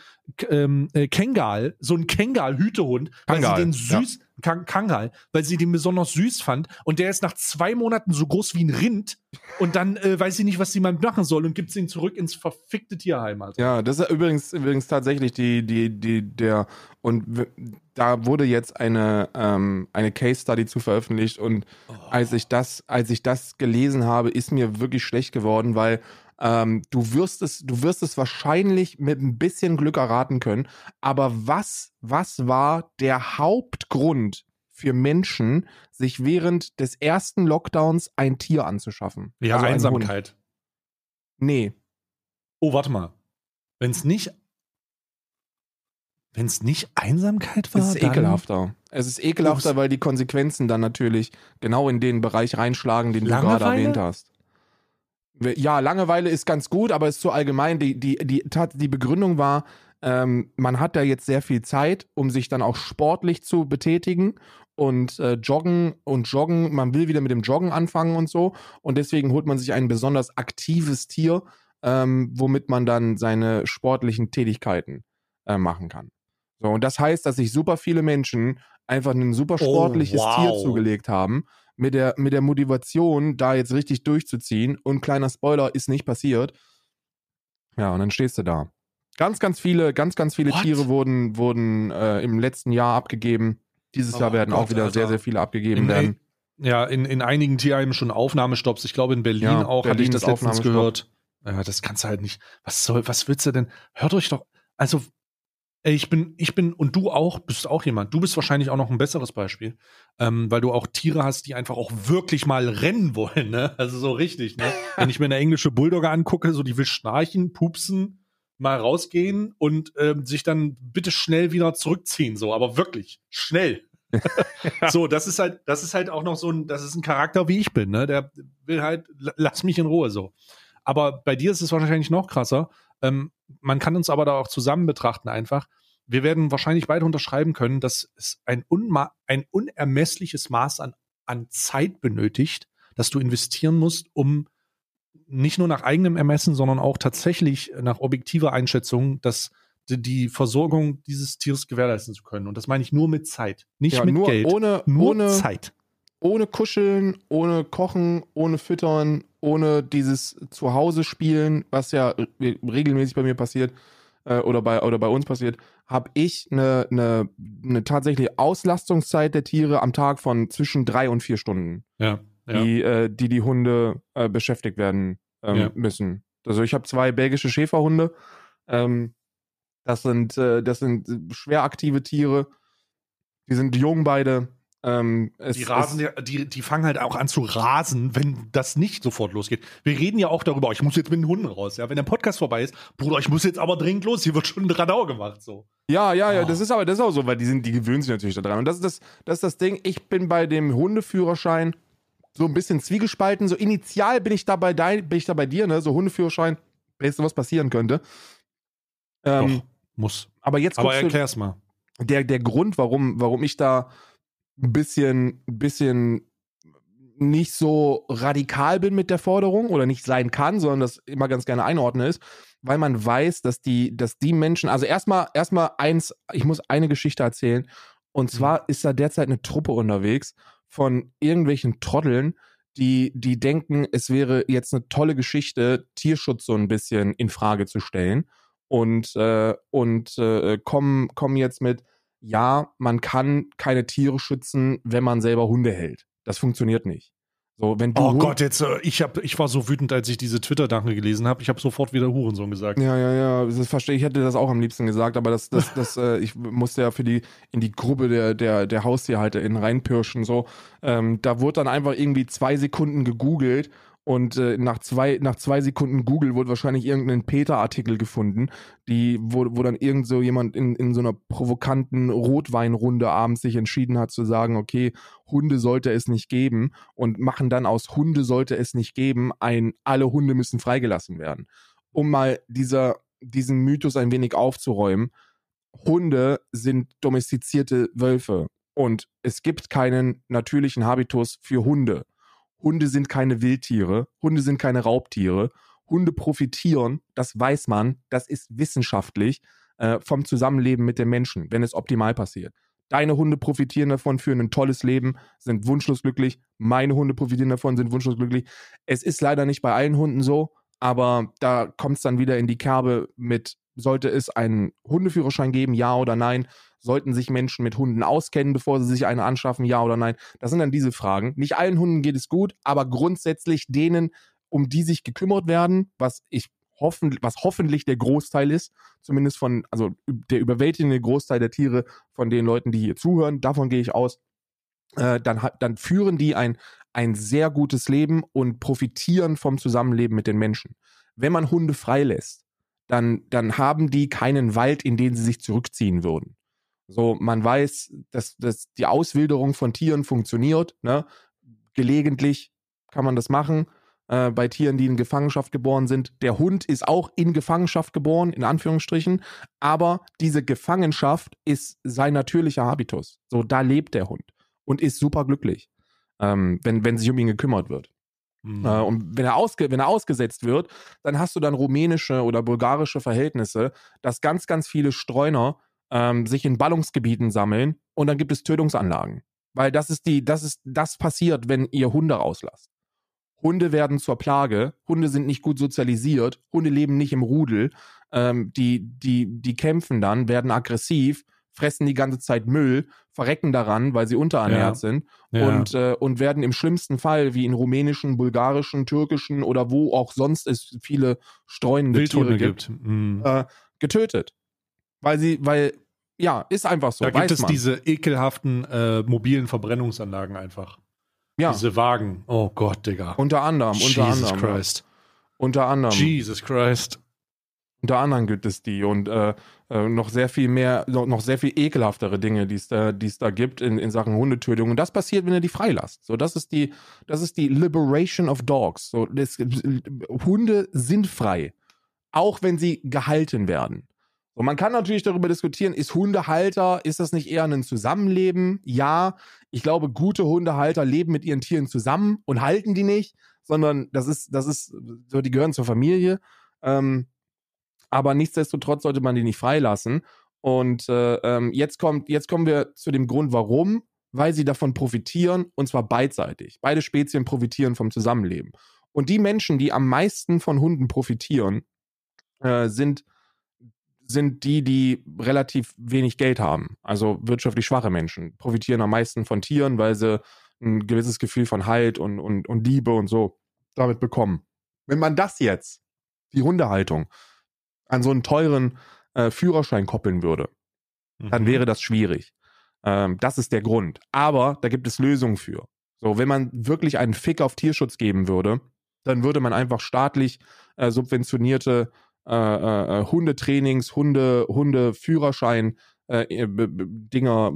ähm, äh, Kengal, so ein Kengal-Hütehund, weil Kangal, sie den ja. süß, Kan Kangal, weil sie den besonders süß fand und der ist nach zwei Monaten so groß wie ein Rind und dann äh, weiß sie nicht, was sie mal machen soll und gibt sie ihn zurück ins verfickte Tierheim. Alter. Ja, das ist übrigens, übrigens tatsächlich die, die, die, der, und da wurde jetzt eine, ähm, eine Case Study zu veröffentlicht und als ich das, als ich das gelesen habe, ist mir wirklich schlecht geworden, weil ähm, du wirst es, du wirst es wahrscheinlich mit ein bisschen Glück erraten können. Aber was, was war der Hauptgrund für Menschen, sich während des ersten Lockdowns ein Tier anzuschaffen? Ja, Also. Einsamkeit. Nee. Oh, warte mal. Wenn es nicht. Wenn es nicht Einsamkeit war. Es ist dann- ekelhafter. Es ist ekelhafter, Ups. weil die Konsequenzen dann natürlich genau in den Bereich reinschlagen, den du Langeweile? gerade erwähnt hast. Ja, Langeweile ist ganz gut, aber ist zu allgemein. Die, die, die, die Begründung war, ähm, man hat da jetzt sehr viel Zeit, um sich dann auch sportlich zu betätigen und äh, joggen und joggen. Man will wieder mit dem Joggen anfangen und so. Und deswegen holt man sich ein besonders aktives Tier, ähm, womit man dann seine sportlichen Tätigkeiten äh, machen kann. So, und das heißt, dass sich super viele Menschen einfach ein super Oh, sportliches wow. Tier zugelegt haben, mit der, mit der Motivation, da jetzt richtig durchzuziehen. Und kleiner Spoiler, ist nicht passiert. Ja, und dann stehst du da. Ganz, ganz viele, ganz, ganz viele What? Tiere wurden, wurden äh, im letzten Jahr abgegeben. Dieses Oh Jahr werden Gott, auch wieder Alter. sehr, sehr viele abgegeben In, werden. ja, in, in einigen Tierheimen schon Aufnahmestopps. Ich glaube, in Berlin Ja, auch hatte ich Berlin das letztens gehört. Ja, das kannst du halt nicht. Was soll, was willst du denn? Hört euch doch. Also, ich bin, ich bin, und du auch, bist auch jemand. Du bist wahrscheinlich auch noch ein besseres Beispiel. Ähm, weil du auch Tiere hast, die einfach auch wirklich mal rennen wollen, ne? Also so richtig, ne? Wenn ich mir eine englische Bulldogge angucke, so die will schnarchen, pupsen, mal rausgehen und ähm, sich dann bitte schnell wieder zurückziehen, so, aber wirklich schnell. so, das ist halt, das ist halt auch noch so ein, das ist ein Charakter, wie ich bin, ne? Der will halt, la- lass mich in Ruhe so. Aber bei dir ist es wahrscheinlich noch krasser. Ähm, man kann uns aber da auch zusammen betrachten einfach. Wir werden wahrscheinlich beide unterschreiben können, dass es ein, unma ein unermessliches Maß an, an Zeit benötigt, das du investieren musst, um nicht nur nach eigenem Ermessen, sondern auch tatsächlich nach objektiver Einschätzung, dass die, Versorgung dieses Tieres gewährleisten zu können. Und das meine ich nur mit Zeit, nicht Ja, mit nur Geld, ohne, nur ohne, Zeit. Ohne Kuscheln, ohne Kochen, ohne Füttern, ohne dieses Zuhause spielen, was ja re- regelmäßig bei mir passiert äh, oder, bei, oder bei uns passiert, habe ich eine, eine, eine tatsächliche Auslastungszeit der Tiere am Tag von zwischen drei und vier Stunden, Ja, ja. die äh, die, die Hunde äh, beschäftigt werden ähm, Ja. müssen. Also ich habe zwei belgische Schäferhunde. Ähm, das sind äh, das sind schwer aktive Tiere. Die sind jung beide. Ähm, es, Die rasen, ja- die, die fangen halt auch an zu rasen, wenn das nicht sofort losgeht. Wir reden ja auch darüber, ich muss jetzt mit den Hunden raus. Ja, wenn der Podcast vorbei ist, Bruder, ich muss jetzt aber dringend los. Hier wird schon ein Radau gemacht. So. Ja, ja, ja, Oh. das ist aber das ist auch so, weil die sind, die gewöhnen sich natürlich daran. Und das ist das, das ist das Ding. Ich bin bei dem Hundeführerschein so ein bisschen zwiegespalten. So initial bin ich da bei dein, bin ich da bei dir, ne? So Hundeführerschein, weißt du, was passieren könnte. Ähm, Doch, muss. aber jetzt Aber du, erklär's mal. der, der Grund, warum, warum ich da ein bisschen, bisschen nicht so radikal bin mit der Forderung oder nicht sein kann, sondern das immer ganz gerne einordne ist, weil man weiß, dass die, dass die Menschen, also erstmal, erstmal eins, ich muss eine Geschichte erzählen. Und zwar ist da derzeit eine Truppe unterwegs von irgendwelchen Trotteln, die, die denken, es wäre jetzt eine tolle Geschichte, Tierschutz so ein bisschen in Frage zu stellen. Und, äh, und äh, kommen, kommen jetzt mit, ja, man kann keine Tiere schützen, wenn man selber Hunde hält. Das funktioniert nicht. So, wenn du Oh Hund- Gott, jetzt, äh, ich, hab, ich war so wütend, als ich diese Twitter-Danke gelesen habe. Ich habe sofort wieder Hurensohn gesagt. Ja, ja, ja, das verstehe ich. Ich hätte das auch am liebsten gesagt, aber das, das, das, äh, ich musste ja für die in die Gruppe der, der, der HaustierhalterInnen reinpirschen. So, ähm, da wurde dann einfach irgendwie zwei Sekunden gegoogelt und äh, nach zwei, nach zwei Sekunden Google wurde wahrscheinlich irgendein Peter-Artikel gefunden, die, wo, wo dann irgend so jemand in, in so einer provokanten Rotweinrunde abends sich entschieden hat zu sagen, okay, Hunde sollte es nicht geben und machen dann aus Hunde sollte es nicht geben ein alle Hunde müssen freigelassen werden um mal dieser, diesen Mythos ein wenig aufzuräumen. Hunde sind domestizierte Wölfe und es gibt keinen natürlichen Habitus für Hunde. Hunde sind keine Wildtiere, Hunde sind keine Raubtiere. Hunde profitieren, das weiß man, das ist wissenschaftlich, äh, vom Zusammenleben mit den Menschen, wenn es optimal passiert. Deine Hunde profitieren davon, führen ein tolles Leben, sind wunschlos glücklich. Meine Hunde profitieren davon, sind wunschlos glücklich. Es ist leider nicht bei allen Hunden so, aber da kommt es dann wieder in die Kerbe mit, sollte es einen Hundeführerschein geben, ja oder nein? Sollten sich Menschen mit Hunden auskennen, bevor sie sich einen anschaffen, ja oder nein? Das sind dann diese Fragen. Nicht allen Hunden geht es gut, aber grundsätzlich denen, um die sich gekümmert werden, was ich hoffen, was hoffentlich der Großteil ist, zumindest von, also der überwältigende Großteil der Tiere von den Leuten, die hier zuhören, davon gehe ich aus, äh, dann, dann führen die ein, ein sehr gutes Leben und profitieren vom Zusammenleben mit den Menschen. Wenn man Hunde freilässt, dann, dann haben die keinen Wald, in den sie sich zurückziehen würden. So, man weiß, dass, dass die Auswilderung von Tieren funktioniert. Ne? Gelegentlich kann man das machen. Äh, bei Tieren, die in Gefangenschaft geboren sind. Der Hund ist auch in Gefangenschaft geboren, in Anführungsstrichen. Aber diese Gefangenschaft ist sein natürlicher Habitus. So, da lebt der Hund und ist super glücklich, ähm, wenn, wenn sich um ihn gekümmert wird. Mhm. Äh, und wenn er, ausge wenn er ausgesetzt wird, dann hast du dann rumänische oder bulgarische Verhältnisse, dass ganz, ganz viele Streuner ähm, sich in Ballungsgebieten sammeln und dann gibt es Tötungsanlagen. Weil das ist die, das ist, das passiert, wenn ihr Hunde rauslasst. Hunde werden zur Plage, Hunde sind nicht gut sozialisiert, Hunde leben nicht im Rudel, ähm, die, die, die kämpfen dann, werden aggressiv, fressen die ganze Zeit Müll, verrecken daran, weil sie unterernährt Ja. sind Ja. und, äh, und werden im schlimmsten Fall, wie in rumänischen, bulgarischen, türkischen oder wo auch sonst es viele streunende Wildhunde Tiere gibt, gibt. Mhm. Äh, getötet. Weil sie, weil, ja, ist einfach so. da gibt es man. diese ekelhaften äh, mobilen Verbrennungsanlagen einfach. ja, Diese Wagen. Oh Gott, Digga. unter anderem, unter Jesus anderem. Christ. Unter anderem. Jesus Christ. Unter anderem gibt es die und äh, äh, noch sehr viel mehr, noch, noch sehr viel ekelhaftere Dinge, die es da, die es da gibt in, in Sachen Hundetötung. Und das passiert, wenn ihr die freilasst. So, das ist die, das ist die Liberation of Dogs. So, das, Hunde sind frei, auch wenn sie gehalten werden. So, man kann natürlich darüber diskutieren, ist Hundehalter, ist das nicht eher ein Zusammenleben? Ja, ich glaube, gute Hundehalter leben mit ihren Tieren zusammen und halten die nicht, sondern das ist, das ist, so, die gehören zur Familie. Ähm, aber nichtsdestotrotz sollte man die nicht freilassen. Und äh, ähm, jetzt, kommt, jetzt kommen wir zu dem Grund, warum. Weil sie davon profitieren, und zwar beidseitig. Beide Spezien profitieren vom Zusammenleben. Und die Menschen, die am meisten von Hunden profitieren, äh, sind, sind die, die relativ wenig Geld haben. Also wirtschaftlich schwache Menschen profitieren am meisten von Tieren, weil sie ein gewisses Gefühl von Halt und, und, und Liebe und so damit bekommen. Wenn man das jetzt, die Hundehaltung, an so einen teuren äh, Führerschein koppeln würde, dann Mhm. wäre das schwierig. Ähm, das ist der Grund. Aber da gibt es Lösungen für. So, wenn man wirklich einen Fick auf Tierschutz geben würde, dann würde man einfach staatlich äh, subventionierte äh, äh, äh, Hundetrainings, Hunde, Hundeführerschein äh, b- Dinger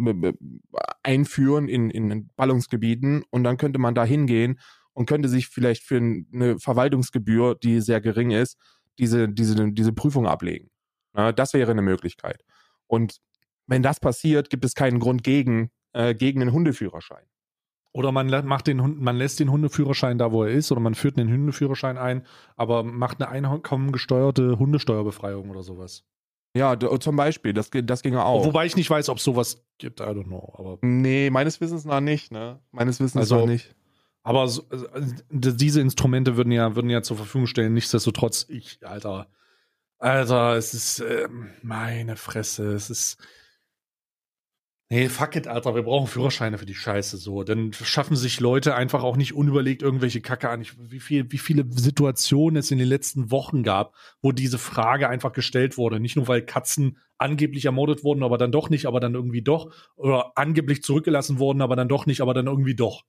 einführen in, in Ballungsgebieten und dann könnte man da hingehen und könnte sich vielleicht für eine Verwaltungsgebühr, die sehr gering ist, diese, diese, diese Prüfung ablegen. Ja, das wäre eine Möglichkeit. Und wenn das passiert, gibt es keinen Grund gegen, äh, gegen einen Hundeführerschein. Oder man macht den Hund, man lässt den Hundeführerschein da, wo er ist, oder man führt einen Hundeführerschein ein, aber macht eine einkommengesteuerte Hundesteuerbefreiung oder sowas. Ja, d- zum Beispiel, das, das ginge auch. Wobei ich nicht weiß, ob es sowas gibt, I don't know. Aber, nee, meines Wissens nach nicht, ne? Meines Wissens Also- nach nicht. aber so, äh, diese Instrumente würden ja, würden ja zur Verfügung stellen. Nichtsdestotrotz, ich, Alter, Alter, es ist, ähm, meine Fresse, es ist, Nee, fuck it, Alter, wir brauchen Führerscheine für die Scheiße so. Dann schaffen sich Leute einfach auch nicht unüberlegt irgendwelche Kacke an. Ich, wie, viel, wie viele Situationen es in den letzten Wochen gab, wo diese Frage einfach gestellt wurde. Nicht nur, weil Katzen angeblich ermordet wurden, aber dann doch nicht, aber dann irgendwie doch. Oder angeblich zurückgelassen wurden, aber dann doch nicht, aber dann irgendwie doch.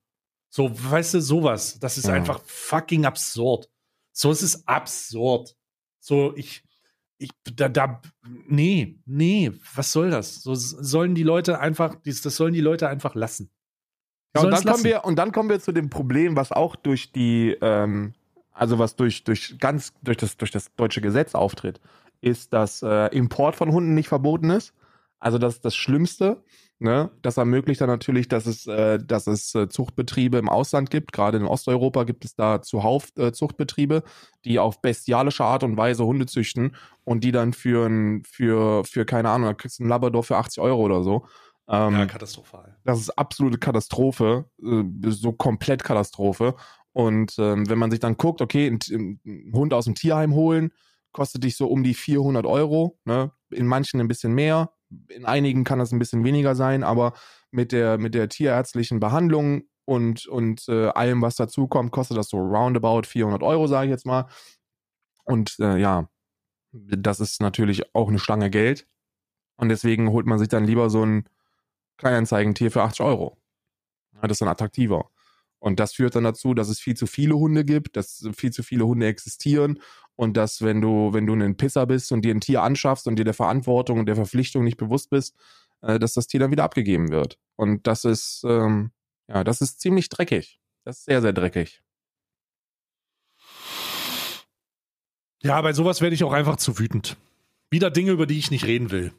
So, weißt du, sowas. Das ist Ja. einfach fucking absurd. So, es ist absurd. So, ich, ich, da, da, nee, nee, was soll das? So sollen die Leute einfach, das sollen die Leute einfach lassen. Ja, und, dann kommen wir, und dann kommen wir zu dem Problem, was auch durch die, ähm, also was durch, durch ganz, durch das, durch das deutsche Gesetz auftritt, ist, dass äh, Import von Hunden nicht verboten ist. Also das ist das Schlimmste. Ne? Das ermöglicht dann natürlich, dass es, äh, dass es äh, Zuchtbetriebe im Ausland gibt. Gerade in Osteuropa gibt es da zuhauf äh, Zuchtbetriebe, die auf bestialische Art und Weise Hunde züchten und die dann für, ein, für, für keine Ahnung, da kriegst du einen Labrador für 80 Euro oder so. Ähm, ja, katastrophal. das ist absolute Katastrophe, äh, so komplett Katastrophe. Und ähm, wenn man sich dann guckt, okay, ein, ein Hund aus dem Tierheim holen, kostet dich so um die 400 Euro. Ne? In manchen ein bisschen mehr, in einigen kann das ein bisschen weniger sein, aber mit der, mit der tierärztlichen Behandlung und, und äh, allem, was dazukommt, kostet das so roundabout 400 Euro, sage ich jetzt mal. Und äh, ja, das ist natürlich auch eine Stange Geld. Und deswegen holt man sich dann lieber so ein Kleinanzeigentier für 80 Euro. Ja, das ist dann attraktiver. Und das führt dann dazu, dass es viel zu viele Hunde gibt, dass viel zu viele Hunde existieren und dass, wenn du, wenn du ein Pisser bist und dir ein Tier anschaffst und dir der Verantwortung und der Verpflichtung nicht bewusst bist, äh, dass das Tier dann wieder abgegeben wird. Und das ist, ähm, ja, das ist ziemlich dreckig. Das ist sehr, sehr dreckig. Ja, bei sowas werde ich auch einfach zu wütend. Wieder Dinge, über die ich nicht reden will.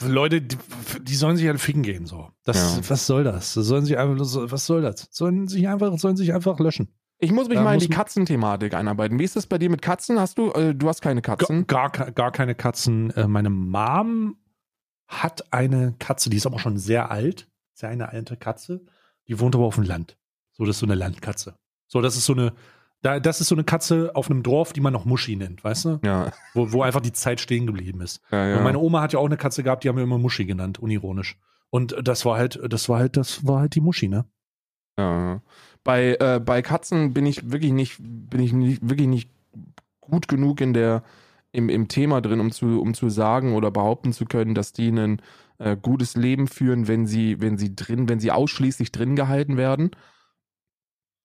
Leute, die, die sollen sich halt ficken gehen, so. Das, Ja. Was soll das? sollen sich einfach, was soll das? Sollen sich einfach, sollen sich einfach löschen. Ich muss mich Da mal in die Katzenthematik einarbeiten. Wie ist das bei dir mit Katzen? Hast du, äh, du hast keine Gar, Katzen? gar, gar keine Katzen. Äh, Meine Mom hat eine Katze, die ist aber schon sehr alt. Sehr eine alte Katze. Die wohnt aber auf dem Land. So, das ist so eine Landkatze. So, das ist so eine, da, das ist so eine Katze auf einem Dorf, die man noch Muschi nennt, weißt du? Ja, Wo, wo einfach die Zeit stehen geblieben ist. ja, ja. Und meine Oma hat ja auch eine Katze gehabt, die haben wir immer Muschi genannt, unironisch. Und das war halt, das war halt, das war halt die Muschi, ne? Ja. Bei, äh, bei Katzen bin ich wirklich nicht, bin ich nicht, wirklich nicht gut genug in der, im, im Thema drin, um zu, um zu sagen oder behaupten zu können, dass die ein äh, gutes Leben führen, wenn sie, wenn sie drin, wenn sie ausschließlich drin gehalten werden.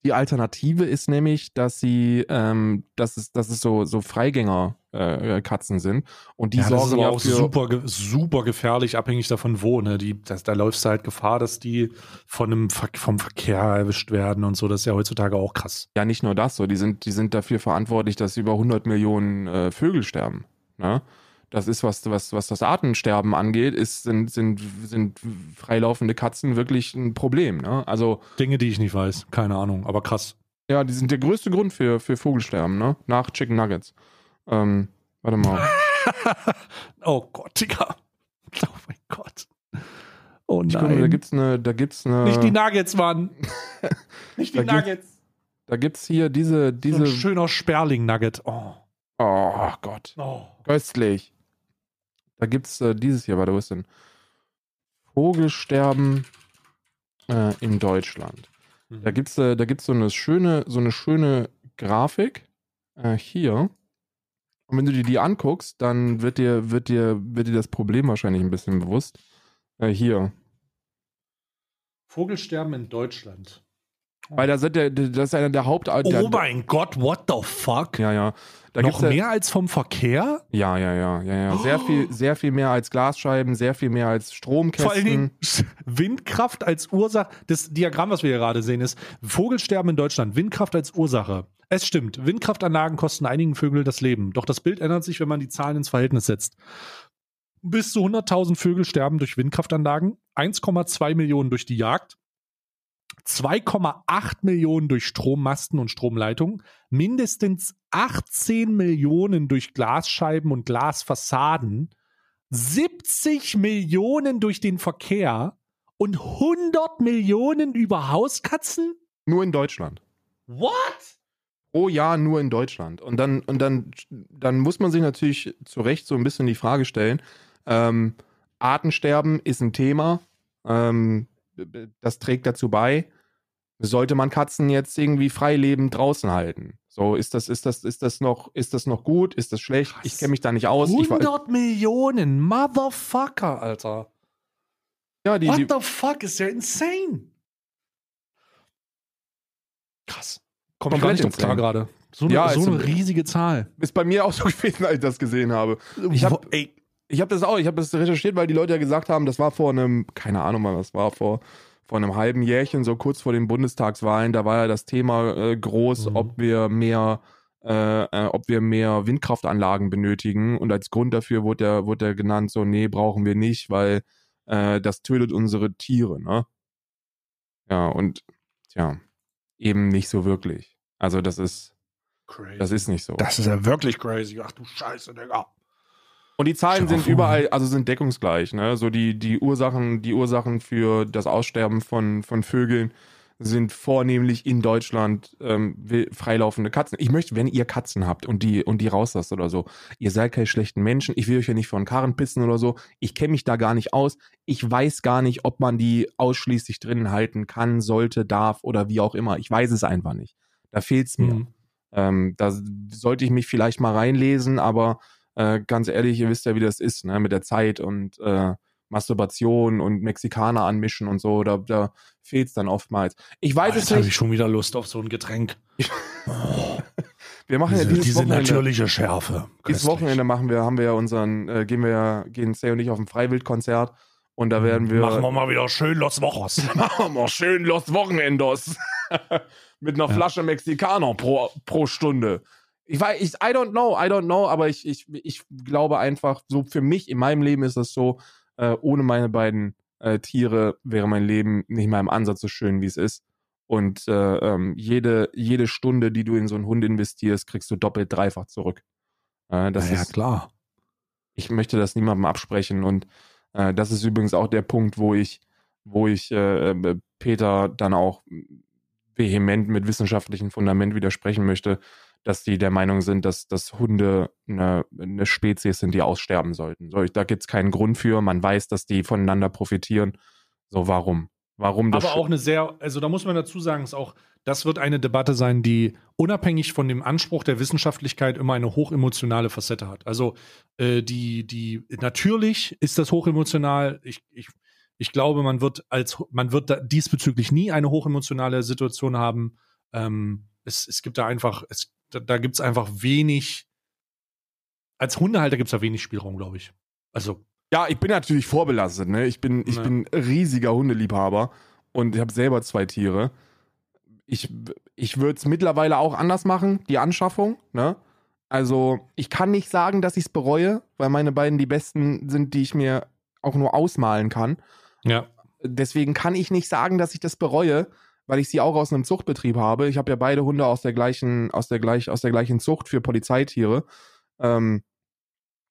Die Alternative ist nämlich, dass sie, ähm, dass es, dass es so, so Freigänger äh, Katzen sind und die ja, das ist sorgen aber ja auch super, super gefährlich, abhängig davon, wo, ne? Die, das, da läufst du halt Gefahr, dass die von einem vom Verkehr erwischt werden und so. Das ist ja heutzutage auch krass. Ja, nicht nur das, so, die sind, die sind dafür verantwortlich, dass über 100 Millionen äh, Vögel sterben. Ne? Das ist, was, was, was das Artensterben angeht, ist, sind, sind, sind freilaufende Katzen wirklich ein Problem. Ne? Also, Dinge, die ich nicht weiß. Keine Ahnung, aber krass. ja, die sind der größte Grund für, für Vogelsterben, ne? Nach Chicken Nuggets. Ähm, warte mal. oh Gott, Digga. Oh mein Gott. Oh Ich gucke, da nein. gibt's eine, da gibt's eine, Nicht die Nuggets, Mann. Nicht die Da gibt's- Nuggets. da gibt's hier diese, So ein diese, schöner Sperling-Nugget. Oh. oh Gott, oh. köstlich. Da gibt's äh, dieses hier, warte, wo ist denn? Vogelsterben äh, in Deutschland. Da gibt's, äh, da gibt's so eine schöne, so eine schöne Grafik äh, hier. Und wenn du dir die anguckst, dann wird dir, wird dir, wird dir das Problem wahrscheinlich ein bisschen bewusst. Äh, hier. Vogelsterben in Deutschland. Weil da sind der, das ist einer der Haupt. Der, Oh mein Gott, what the fuck? Ja, ja. Da Noch gibt's ja- mehr als vom Verkehr? Ja, ja, ja, ja, ja. Sehr viel, sehr viel mehr als Glasscheiben, sehr viel mehr als Stromkästen. Vor allen Dingen Windkraft als Ursache. Das Diagramm, was wir hier gerade sehen, ist Vogelsterben in Deutschland. Windkraft als Ursache. Es stimmt, Windkraftanlagen kosten einigen Vögeln das Leben. Doch das Bild ändert sich, wenn man die Zahlen ins Verhältnis setzt. Bis zu 100.000 Vögel sterben durch Windkraftanlagen, 1,2 Millionen durch die Jagd, 2,8 Millionen durch Strommasten und Stromleitungen, mindestens 18 Millionen durch Glasscheiben und Glasfassaden, 70 Millionen durch den Verkehr und 100 Millionen über Hauskatzen? Nur in Deutschland. What? Pro Jahr nur in Deutschland. Und dann, und dann, dann muss man sich natürlich zu Recht so ein bisschen die Frage stellen, ähm, Artensterben ist ein Thema. Ähm, das trägt dazu bei, sollte man Katzen jetzt irgendwie freilebend draußen halten. So, ist das, ist das, ist das noch, ist das noch gut? Ist das schlecht? Krass. Ich kenne mich da nicht aus. Ich, war- 100 Millionen, Motherfucker, Alter. ja, die, What die, the fuck, ist ja insane. Krass. Komm ich gar nicht drauf klar gerade. So eine, Ja, so eine riesige Zahl. ist bei mir auch so gewesen, als ich das gesehen habe. Ich hab- Wo- ey, Ich habe das auch, ich habe das recherchiert, weil die Leute ja gesagt haben, das war vor einem, keine Ahnung mal, was war vor vor einem halben Jährchen, so kurz vor den Bundestagswahlen, da war ja das Thema äh, groß, Mhm. ob wir mehr, äh, äh, ob wir mehr Windkraftanlagen benötigen. Und als Grund dafür wurde der, wurde der genannt, so, nee, brauchen wir nicht, weil äh, das tötet unsere Tiere, ne? Ja, und tja, eben nicht so wirklich. Also das ist, crazy. das ist nicht so. Das ist ja wirklich crazy. Ach du Scheiße, Digga. Und die Zahlen sind überall, also sind deckungsgleich, ne? So die, die Ursachen, die Ursachen für das Aussterben von, von Vögeln sind vornehmlich in Deutschland ähm, freilaufende Katzen. Ich möchte, wenn ihr Katzen habt und die, und die rauslasst oder so, ihr seid keine schlechten Menschen. Ich will euch ja nicht von Karren pissen oder so. Ich kenne mich da gar nicht aus. Ich weiß gar nicht, ob man die ausschließlich drinnen halten kann, sollte, darf oder wie auch immer. Ich weiß es einfach nicht. Da fehlt's mir. Mhm. Ähm, da sollte ich mich vielleicht mal reinlesen, aber äh, ganz ehrlich, ihr wisst ja, wie das ist, ne, mit der Zeit und äh, Masturbation und Mexikaner anmischen und so, da, da fehlt's dann oftmals. Ich weiß Jetzt es habe ich nicht. schon wieder Lust auf so ein Getränk. Wir machen ja Diese, dieses diese Wochenende. natürliche Schärfe. Dieses Köstlich. Wochenende machen wir, haben wir ja unseren, äh, gehen wir ja, gehen Say und ich auf ein Freiwildkonzert und da werden wir. Machen wir mal wieder schön Los Wochos. Machen wir schön Los Wochenendos. Mit einer Ja. Flasche Mexikaner pro, pro Stunde. Ich weiß, ich, I don't know, I don't know, aber ich, ich, ich glaube einfach, so für mich in meinem Leben ist es so, äh, ohne meine beiden äh, Tiere wäre mein Leben nicht mal im Ansatz so schön, wie es ist. Und äh, ähm, jede, jede Stunde, die du in so einen Hund investierst, kriegst du doppelt, dreifach zurück. Äh, das ja, ist, klar. ich möchte das niemandem absprechen und äh, das ist übrigens auch der Punkt, wo ich, wo ich äh, äh, Peter dann auch vehement mit wissenschaftlichem Fundament widersprechen möchte, dass die der Meinung sind, dass, dass Hunde eine, eine Spezies sind, die aussterben sollten. So, ich, da gibt es keinen Grund für. Man weiß, dass die voneinander profitieren. So, warum? Warum das Aber auch eine sehr, also da muss man dazu sagen, ist auch, das wird eine Debatte sein, die unabhängig von dem Anspruch der Wissenschaftlichkeit immer eine hochemotionale Facette hat. Also äh, die, die, natürlich ist das hochemotional. Ich, ich, ich glaube, man wird als, man wird diesbezüglich nie eine hochemotionale Situation haben. Ähm, es, es gibt da einfach, es, da, da gibt es einfach wenig, als Hundehalter gibt es da wenig Spielraum, glaube ich. Also, Ja, ich bin natürlich vorbelastet, ne? Ich bin, ich Ja. bin riesiger Hundeliebhaber und ich habe selber zwei Tiere. Ich, ich würde es mittlerweile auch anders machen, die Anschaffung, ne? Also, ich kann nicht sagen, dass ich es bereue, weil meine beiden die besten sind, die ich mir auch nur ausmalen kann. ja. Deswegen kann ich nicht sagen, dass ich das bereue, weil ich sie auch aus einem Zuchtbetrieb habe. Ich habe ja beide Hunde aus der gleichen, aus der gleich, aus der gleichen Zucht für Polizeitiere. Ähm,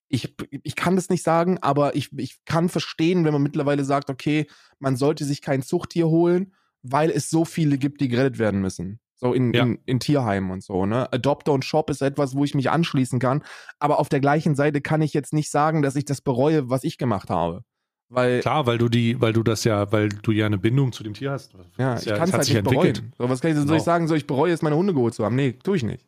ich, ich kann das nicht sagen, aber ich, ich kann verstehen, wenn man mittlerweile sagt, okay, man sollte sich kein Zuchttier holen, weil es so viele gibt, die gerettet werden müssen. So in, Ja. in, in Tierheimen und so, ne? Adopt und Shop ist etwas, wo ich mich anschließen kann. Aber auf der gleichen Seite kann ich jetzt nicht sagen, dass ich das bereue, was ich gemacht habe. Weil Klar, weil du die, weil du das ja, weil du ja eine Bindung zu dem Tier hast. Ja, ich ja, kann es halt nicht entwickelt. bereuen. So, was kann ich, soll Genau. ich sagen, so ich bereue es, meine Hunde geholt zu haben? Nee, tue ich nicht.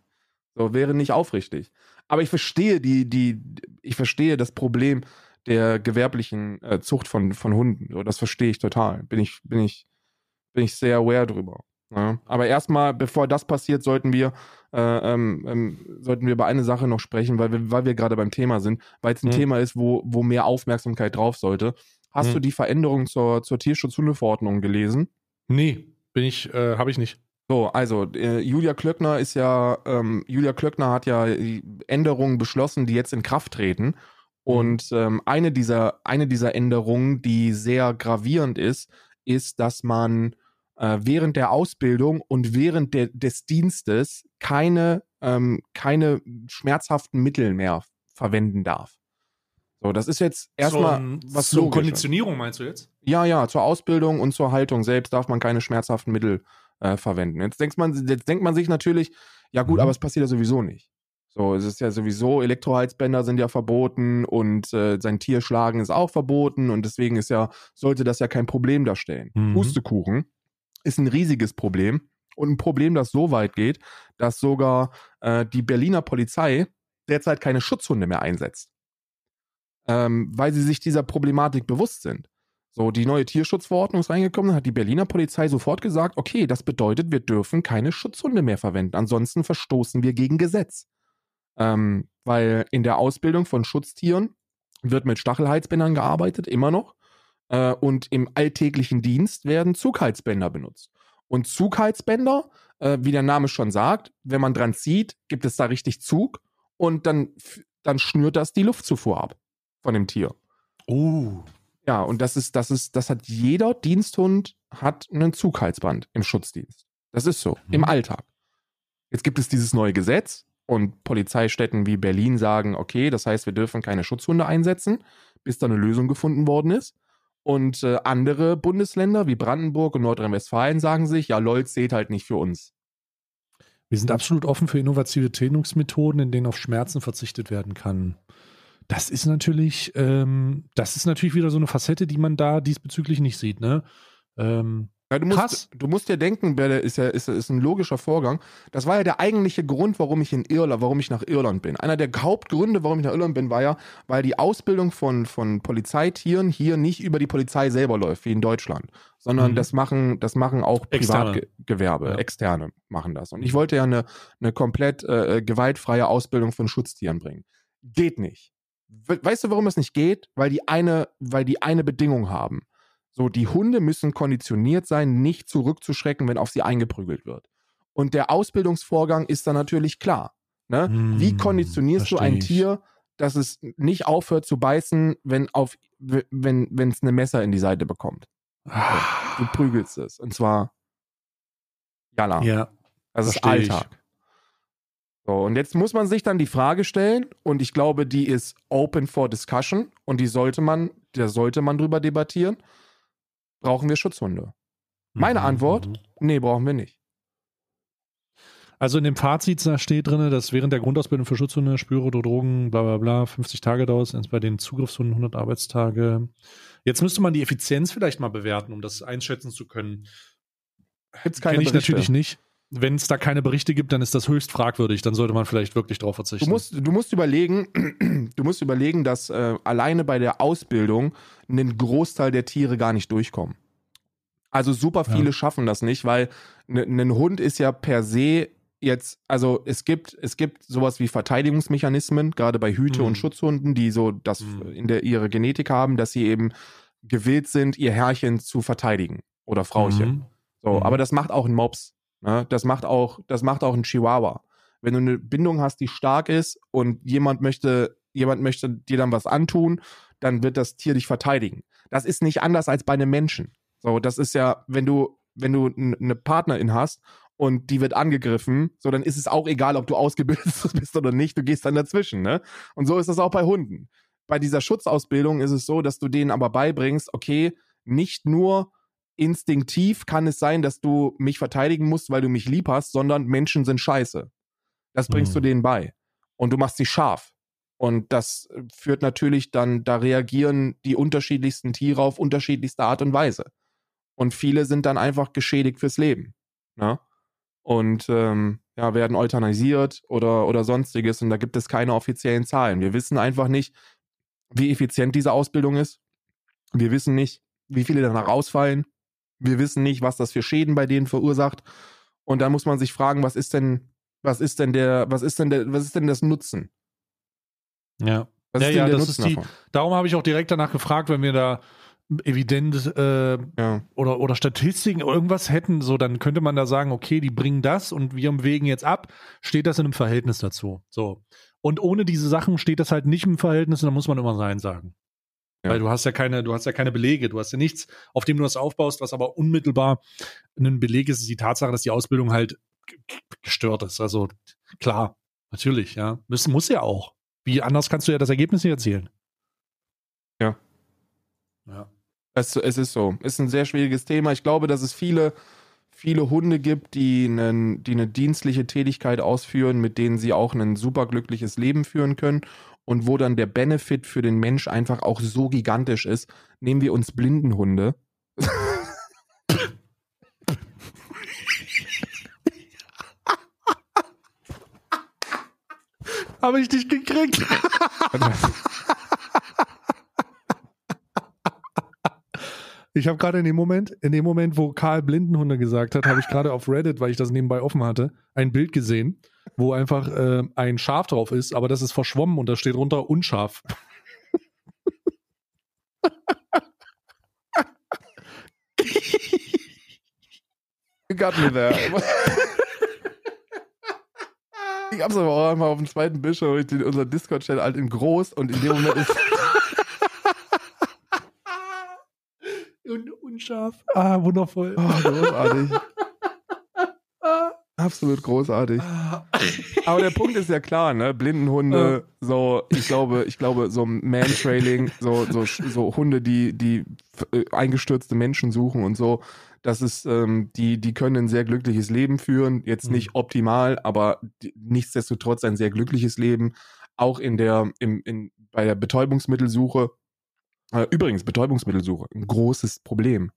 So, wäre nicht aufrichtig. Aber ich verstehe die, die, ich verstehe das Problem der gewerblichen äh, Zucht von, von Hunden. So, das verstehe ich total. Bin ich, bin ich, bin ich sehr aware drüber. Ja. Aber erstmal, bevor das passiert, sollten wir, äh, ähm, ähm, sollten wir über eine Sache noch sprechen, weil wir, weil wir gerade beim Thema sind, weil es ein Hm. Thema ist, wo, wo mehr Aufmerksamkeit drauf sollte. Hast Hm. du die Veränderung zur, zur Tierschutzhundeverordnung gelesen? Nee, bin ich, äh, habe ich nicht. So, also äh, Julia Klöckner ist ja, ähm, Julia Klöckner hat ja die Änderungen beschlossen, die jetzt in Kraft treten. Und ähm, eine dieser, eine dieser Änderungen, die sehr gravierend ist, ist, dass man äh, während der Ausbildung und während der, des Dienstes keine, ähm, keine schmerzhaften Mittel mehr verwenden darf. So, das ist jetzt erstmal was zur. Konditionierung meinst du jetzt? Ja, ja, zur Ausbildung und zur Haltung selbst darf man keine schmerzhaften Mittel äh, verwenden. Jetzt denkt man, jetzt denkt man sich natürlich, ja gut, Mhm. aber es passiert ja sowieso nicht. So, es ist ja sowieso, Elektroheizbänder sind ja verboten und äh, sein Tier schlagen ist auch verboten und deswegen ist ja, sollte das ja kein Problem darstellen. Mhm. Pustekuchen ist ein riesiges Problem und ein Problem, das so weit geht, dass sogar äh, die Berliner Polizei derzeit keine Schutzhunde mehr einsetzt. Ähm, weil sie sich dieser Problematik bewusst sind. So, die neue Tierschutzverordnung ist reingekommen, dann hat die Berliner Polizei sofort gesagt, okay, das bedeutet, wir dürfen keine Schutzhunde mehr verwenden. Ansonsten verstoßen wir gegen Gesetz. Ähm, weil in der Ausbildung von Schutztieren wird mit Stachelheizbändern gearbeitet, immer noch. Äh, und im alltäglichen Dienst werden Zugheizbänder benutzt. Und Zugheizbänder, äh, wie der Name schon sagt, wenn man dran zieht, gibt es da richtig Zug und dann, dann schnürt das die Luftzufuhr ab von dem Tier. Oh. Ja, und das ist, das ist, das hat jeder Diensthund hat einen Zugheizband im Schutzdienst. Das ist so, im Mhm. Alltag. Jetzt gibt es dieses neue Gesetz und Polizeistädten wie Berlin sagen, okay, das heißt, wir dürfen keine Schutzhunde einsetzen, bis da eine Lösung gefunden worden ist. Und äh, andere Bundesländer wie Brandenburg und Nordrhein-Westfalen sagen sich, ja, LOL zählt halt nicht für uns. Wir sind absolut offen für innovative Trainingsmethoden, in denen auf Schmerzen verzichtet werden kann. Das ist natürlich, ähm, das ist natürlich wieder so eine Facette, die man da diesbezüglich nicht sieht, ne? Ähm, Ja, du, musst, Krass. du musst dir denken, ist ja ist, ist ein logischer Vorgang. Das war ja der eigentliche Grund, warum ich in Irland, warum ich nach Irland bin. Einer der Hauptgründe, warum ich nach Irland bin, war ja, weil die Ausbildung von, von Polizeitieren hier nicht über die Polizei selber läuft, wie in Deutschland, sondern Mhm. das machen, das machen auch Externe. Privatgewerbe, Ja. Externe machen das. Und ich wollte ja eine, eine komplett äh, gewaltfreie Ausbildung von Schutztieren bringen. Geht nicht. We weißt du, warum es nicht geht? Weil die eine, weil die eine Bedingung haben. So, die Hunde müssen konditioniert sein, nicht zurückzuschrecken, wenn auf sie eingeprügelt wird. Und der Ausbildungsvorgang ist dann natürlich klar. Ne? Hm, Wie konditionierst du ein. Tier, dass es nicht aufhört zu beißen, wenn auf wenn wenn es eine Messer in die Seite bekommt? Ah, Du prügelst es. Und zwar Jalla. ja, das ist versteh ich. Alltag. So, und jetzt muss man sich dann die Frage stellen, und ich glaube, die ist open for discussion und die sollte man, da sollte man drüber debattieren. Brauchen wir Schutzhunde? Meine Mhm, Antwort? mhm. Nee, brauchen wir nicht. Also in dem Fazit da steht drin, dass während der Grundausbildung für Schutzhunde, Spüre oder Drogen, bla bla bla, 50 Tage dauert es, bei den Zugriffshunden 100 Arbeitstage. Jetzt müsste man die Effizienz vielleicht mal bewerten, um das einschätzen zu können. Gibt's keine Kenn ich Berichte. natürlich nicht. Wenn es da keine Berichte gibt, dann ist das höchst fragwürdig. Dann sollte man vielleicht wirklich drauf verzichten. Du musst, du musst überlegen, du musst überlegen, dass äh, alleine bei der Ausbildung ein Großteil der Tiere gar nicht durchkommen. Also super Ja. viele schaffen das nicht, weil ein Hund ist ja per se jetzt, also es gibt, es gibt sowas wie Verteidigungsmechanismen, gerade bei Hüte- Mhm. und Schutzhunden, die so das Mhm. in der ihre Genetik haben, dass sie eben gewillt sind, ihr Herrchen zu verteidigen oder Frauchen. Mhm. So, Mhm. aber das macht auch ein Mops. Ne? Das macht auch, das macht auch ein Chihuahua. Wenn du eine Bindung hast, die stark ist und jemand möchte, jemand möchte dir dann was antun, dann wird das Tier dich verteidigen. Das ist nicht anders als bei einem Menschen. So, das ist ja, wenn du, wenn du eine Partnerin hast und die wird angegriffen, so dann ist es auch egal, ob du ausgebildet bist oder nicht, du gehst dann dazwischen, ne? Und so ist das auch bei Hunden. Bei dieser Schutzausbildung ist es so, dass du denen aber beibringst, okay, nicht nur instinktiv kann es sein, dass du mich verteidigen musst, weil du mich lieb hast, sondern Menschen sind scheiße. Das bringst Mhm. du denen bei. Und du machst sie scharf. Und das äh, führt natürlich dann, da reagieren die unterschiedlichsten Tiere auf unterschiedlichste Art und Weise. Und viele sind dann einfach geschädigt fürs Leben. Ne? Und ähm, ja, werden euthanasiert oder, oder sonstiges. Und da gibt es keine offiziellen Zahlen. Wir wissen einfach nicht, wie effizient diese Ausbildung ist. Wir wissen nicht, wie viele danach ausfallen. Wir wissen nicht, was das für Schäden bei denen verursacht. Und da muss man sich fragen, was ist denn, was ist denn der, was ist denn der, was ist denn das Nutzen? Ja. Was Ja, ja, das Nutzen ist die- davon? Darum habe ich auch direkt danach gefragt, wenn wir da evident äh, Ja. oder, oder Statistiken irgendwas hätten, so dann könnte man da sagen, okay, die bringen das und wir wägen jetzt ab, steht das in einem Verhältnis dazu. So. Und ohne diese Sachen steht das halt nicht im Verhältnis und da muss man immer Sein sagen. Ja. Weil du hast ja keine, du hast ja keine Belege, du hast ja nichts, auf dem du das aufbaust, was aber unmittelbar ein Beleg ist, ist die Tatsache, dass die Ausbildung halt gestört ist. Also klar, natürlich, ja. Das muss ja auch. Wie anders kannst du ja das Ergebnis nicht erzählen. Ja. Ja. Es, es ist so. Ist ein sehr schwieriges Thema. Ich glaube, dass es viele, viele Hunde gibt, die, einen, die eine dienstliche Tätigkeit ausführen, mit denen sie auch ein superglückliches Leben führen können und wo dann der Benefit für den Mensch einfach auch so gigantisch ist. Nehmen wir uns Blindenhunde. Habe ich dich gekriegt? Ich habe gerade in dem Moment, in dem Moment, wo Karl Blindenhunde gesagt hat, habe ich gerade auf Reddit, weil ich das nebenbei offen hatte, ein Bild gesehen, wo einfach äh, ein Schaf drauf ist, aber das ist verschwommen und da steht runter unscharf. Got me there. Ich hab's aber auch einmal auf dem zweiten Bildschirm, ich den, unser Discord-Chat halt in groß und in dem Moment ist. Und unscharf. Ah, wundervoll. Oh, großartig. Absolut großartig. Aber der Punkt ist ja klar, ne? Blindenhunde, so, ich glaube, ich glaube, so Mantrailing, so, so, so Hunde, die, die äh, eingestürzte Menschen suchen und so, das ist, ähm, die, die können ein sehr glückliches Leben führen. Jetzt Mhm. nicht optimal, aber nichtsdestotrotz ein sehr glückliches Leben. Auch in der, im, in, bei der Betäubungsmittelsuche. Äh, übrigens, Betäubungsmittelsuche, ein großes Problem.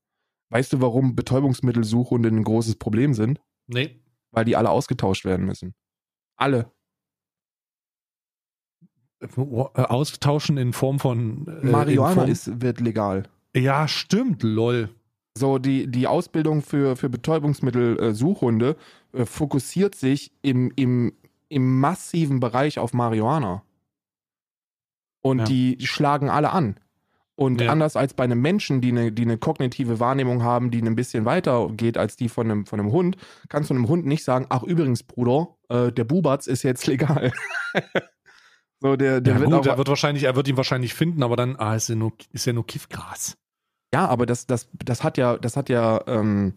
Weißt du, warum Betäubungsmittelsuchhunde ein großes Problem sind? Nee. Weil die alle ausgetauscht werden müssen. Alle. Äh, Austauschen in Form von. äh, Marihuana Form, ist, wird legal. Ja, stimmt, lol. So, die, die Ausbildung für, für Betäubungsmittel-Suchhunde äh, fokussiert sich im, im, im massiven Bereich auf Marihuana. Und Ja. die schlagen alle an. Und Ja. anders als bei einem Menschen, die eine, die eine kognitive Wahrnehmung haben, die ein bisschen weiter geht als die von einem, von einem Hund, kannst du einem Hund nicht sagen, ach übrigens, Bruder, äh, der Bubatz ist jetzt legal. so, der, der ja, wird gut, auch, er wird wahrscheinlich, er wird ihn wahrscheinlich finden, aber dann, ah, ist ja nur, ist ja nur Kiffgras. Ja, aber das, das, das hat ja, das hat ja, ähm,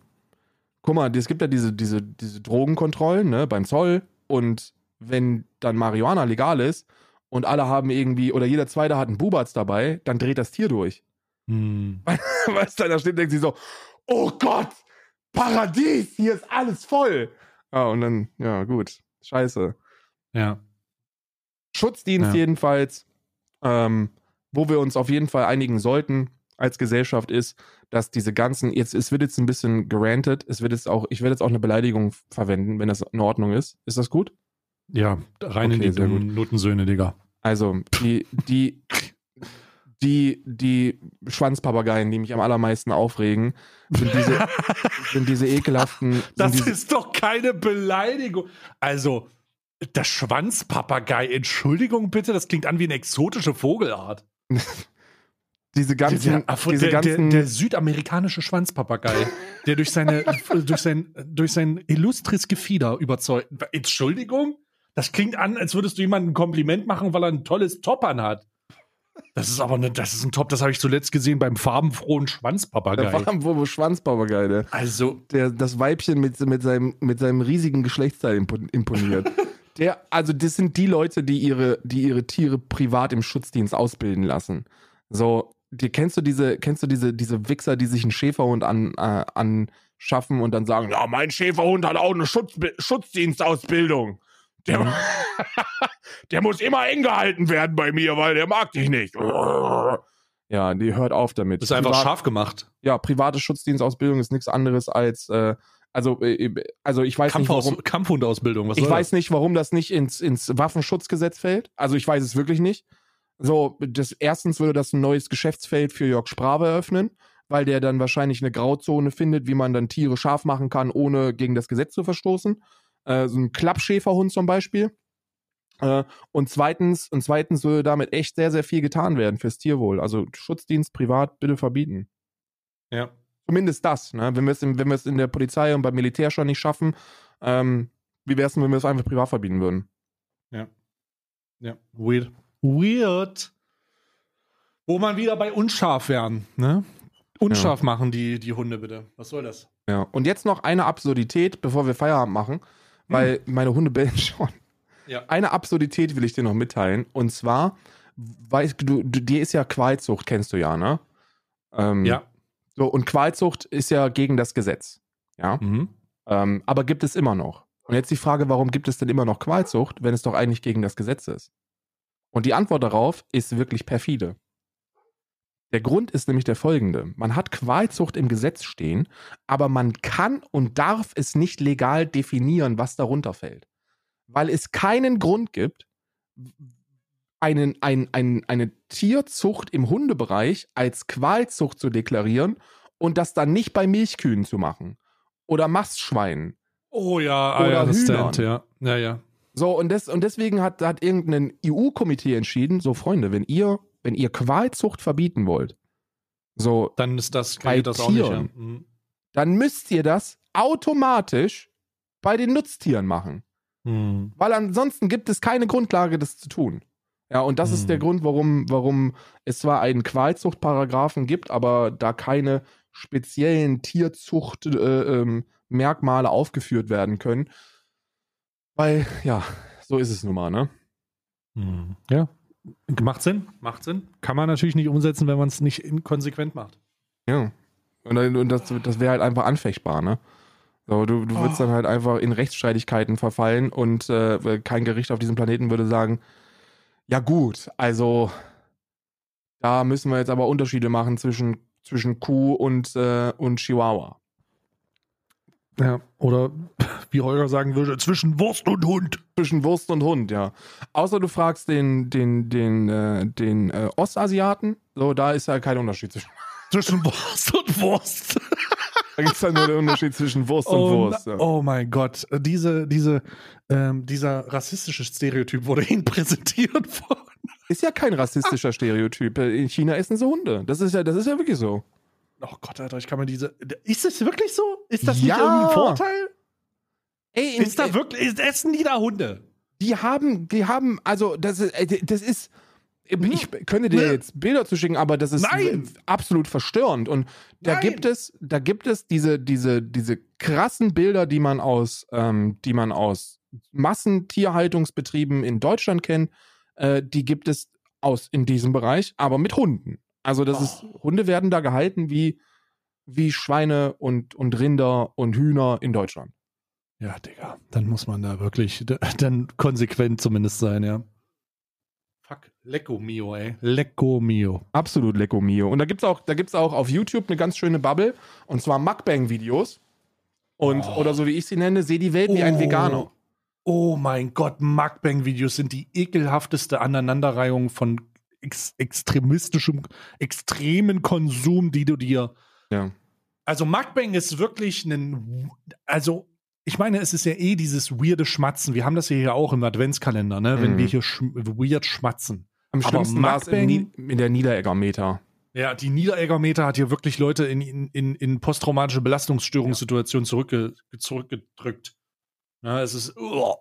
guck mal, es gibt ja diese, diese, diese Drogenkontrollen, ne, beim Zoll und wenn dann Marihuana legal ist und alle haben irgendwie, oder jeder Zweite hat einen Bubatz dabei, dann dreht das Tier durch. Hm. Weißt du, da steht, denkt sie so, oh Gott, Paradies, hier ist alles voll. Ja, und dann, ja, gut, scheiße. Ja. Schutzdienst Ja. jedenfalls, ähm, wo wir uns auf jeden Fall einigen sollten als Gesellschaft ist, dass diese ganzen, jetzt, es wird jetzt ein bisschen gerantet, es wird jetzt auch, ich werde jetzt auch eine Beleidigung verwenden, wenn das in Ordnung ist. Ist das gut? Ja, rein Okay, in die dummen Notensöhne, Digga. Also, die, die, die, die Schwanzpapageien, die mich am allermeisten aufregen, sind diese, sind diese ekelhaften, Das diese, ist doch keine Beleidigung. Also, der Schwanzpapagei, Entschuldigung bitte, das klingt an wie eine exotische Vogelart. diese ganzen, der, ach, diese der, ganzen, der, der südamerikanische Schwanzpapagei, der durch, seine, durch, sein, durch sein illustris Gefieder überzeugt. Entschuldigung? Das klingt an, als würdest du jemandem ein Kompliment machen, weil er ein tolles Top anhat. Das ist aber ne, das ist ein Top, das habe ich zuletzt gesehen beim farbenfrohen der Schwanzpapagei. Farbenwurm Schwanzpapagei, der, Also, der das Weibchen mit, mit, seinem, mit seinem riesigen Geschlechtsteil impo- imponiert. der, also das sind die Leute, die ihre, die ihre Tiere privat im Schutzdienst ausbilden lassen. So, die, kennst du diese, kennst du diese, diese Wichser, die sich einen Schäferhund an, äh, anschaffen und dann sagen, ja, mein Schäferhund hat auch eine Schutz, Schutzdienstausbildung. Der, Mhm. der muss immer eng gehalten werden bei mir, weil der mag dich nicht. Ja, die hört auf damit. das ist einfach Privat- scharf gemacht. ja, private Schutzdienstausbildung ist nichts anderes als, äh, also, äh, also ich weiß nicht, Kampfaus warum, Kampfhundausbildung, was ich weiß nicht, warum das nicht ins, ins Waffenschutzgesetz fällt. Also ich weiß es wirklich nicht. So, das, erstens würde das ein neues Geschäftsfeld für Jörg Sprave eröffnen, weil der dann wahrscheinlich eine Grauzone findet, wie man dann Tiere scharf machen kann, ohne gegen das Gesetz zu verstoßen. Äh, so ein Klappschäferhund zum Beispiel. Äh, und zweitens, und zweitens würde damit echt sehr, sehr viel getan werden fürs Tierwohl. Also Schutzdienst privat bitte verbieten. Ja. Zumindest das, ne? Wenn wir es in, wenn wir es in der Polizei und beim Militär schon nicht schaffen, ähm, wie wäre es denn, wenn wir es einfach privat verbieten würden? Ja, weird. Weird. Wo man wieder bei unscharf wären, ne? Unscharf machen die, die Hunde bitte. Was soll das? Ja. Und jetzt noch eine Absurdität, bevor wir Feierabend machen, weil meine Hunde bellen schon. Ja. Eine Absurdität will ich dir noch mitteilen. Und zwar, weißt du, du dir ist ja Qualzucht, kennst du ja, ne? Ähm, Ja. So, und Qualzucht ist ja gegen das Gesetz. Ja. Mhm. Ähm, aber gibt es immer noch. Und jetzt die Frage, warum gibt es denn immer noch Qualzucht, wenn es doch eigentlich gegen das Gesetz ist? Und die Antwort darauf ist wirklich perfide. Der Grund ist nämlich der folgende. Man hat Qualzucht im Gesetz stehen, aber man kann und darf es nicht legal definieren, was darunter fällt. Weil es keinen Grund gibt, einen, ein, ein, eine Tierzucht im Hundebereich als Qualzucht zu deklarieren und das dann nicht bei Milchkühen zu machen. Oder Mastschweinen. Oh ja, Oder I Hühnern. understand, ja. Ja, ja. So, und, des, und deswegen hat, hat irgendein EU-Komitee entschieden, so Freunde, wenn ihr, wenn ihr Qualzucht verbieten wollt, so, Dann ist das, Bei das auch nicht. Ja. Tieren. Mhm. dann müsst ihr das automatisch bei den Nutztieren machen. Mhm. Weil ansonsten gibt es keine Grundlage, das zu tun. Ja, und das ist Hm. der Grund, warum, warum es zwar einen Qualzuchtparagraphen gibt, aber da keine speziellen Tierzuchtmerkmale äh, ähm, aufgeführt werden können. Weil, ja, so ist es nun mal, ne? Mhm. Ja. Macht Sinn, macht Sinn. Kann man natürlich nicht umsetzen, wenn man es nicht konsequent macht. Ja. Und, und das, das wäre halt einfach anfechtbar, ne? So, du, du würdest Oh. dann halt einfach in Rechtsstreitigkeiten verfallen und äh, kein Gericht auf diesem Planeten würde sagen, ja gut, also da müssen wir jetzt aber Unterschiede machen zwischen, zwischen Kuh und, äh, und Chihuahua. Ja. Oder wie Holger sagen würde, Zwischen Wurst und Hund. Zwischen Wurst und Hund, ja. Außer du fragst den, den, den, äh, den äh, Ostasiaten, so, da ist ja kein Unterschied zwischen. Zwischen Wurst und Wurst. Da gibt es ja nur den Unterschied zwischen Wurst und Oh, Wurst. Ja. oh mein Gott, diese, diese, ähm, dieser rassistische Stereotyp wurde Ihnen präsentiert worden. Ist ja kein rassistischer Stereotyp. In China essen sie Hunde. Das ist ja, das ist ja wirklich so. Oh Gott, Alter, ich kann mir diese. Ist es wirklich so? Ist das Ja. nicht irgendein Vorteil? Ey, Ist da wirklich, ist, essen die da Hunde? die haben, die haben, also das ist, äh, das ist. Ich könnte dir Ne. jetzt Bilder zu schicken, aber das ist Nein. absolut verstörend. Und da Nein. gibt es, da gibt es diese, diese, diese krassen Bilder, die man aus, ähm, die man aus Massentierhaltungsbetrieben in Deutschland kennt. Äh, die gibt es aus in diesem Bereich, aber mit Hunden. Also das ist, Oh. Hunde werden da gehalten wie, wie Schweine und, und Rinder und Hühner in Deutschland. Ja, Digga, dann muss man da wirklich dann konsequent zumindest sein, ja. Fuck, Lecco mio, ey. Lecco mio. Absolut Lecco Mio. Und da gibt's auch, da gibt's auch auf YouTube eine ganz schöne Bubble. Und zwar Mukbang-Videos. Und, Oh. oder so wie ich sie nenne, seh die Welt wie ein Oh. Veganer. Oh mein Gott, Mukbang-Videos sind die ekelhafteste Aneinanderreihung von ex extremistischem, extremen Konsum, die du dir. Ja. Also Mukbang ist wirklich ein. Also, ich meine, es ist ja eh dieses weirde Schmatzen. Wir haben das ja hier auch im Adventskalender, ne? Wenn Mhm. wir hier schm weird schmatzen. Am Aber schlimmsten war es Ni in der Niederegger-Meter. Ja, die Niederegger-Meter hat hier wirklich Leute in, in, in, in posttraumatische Belastungsstörungssituationen zurückge zurückgedrückt. Ja, es ist. uah.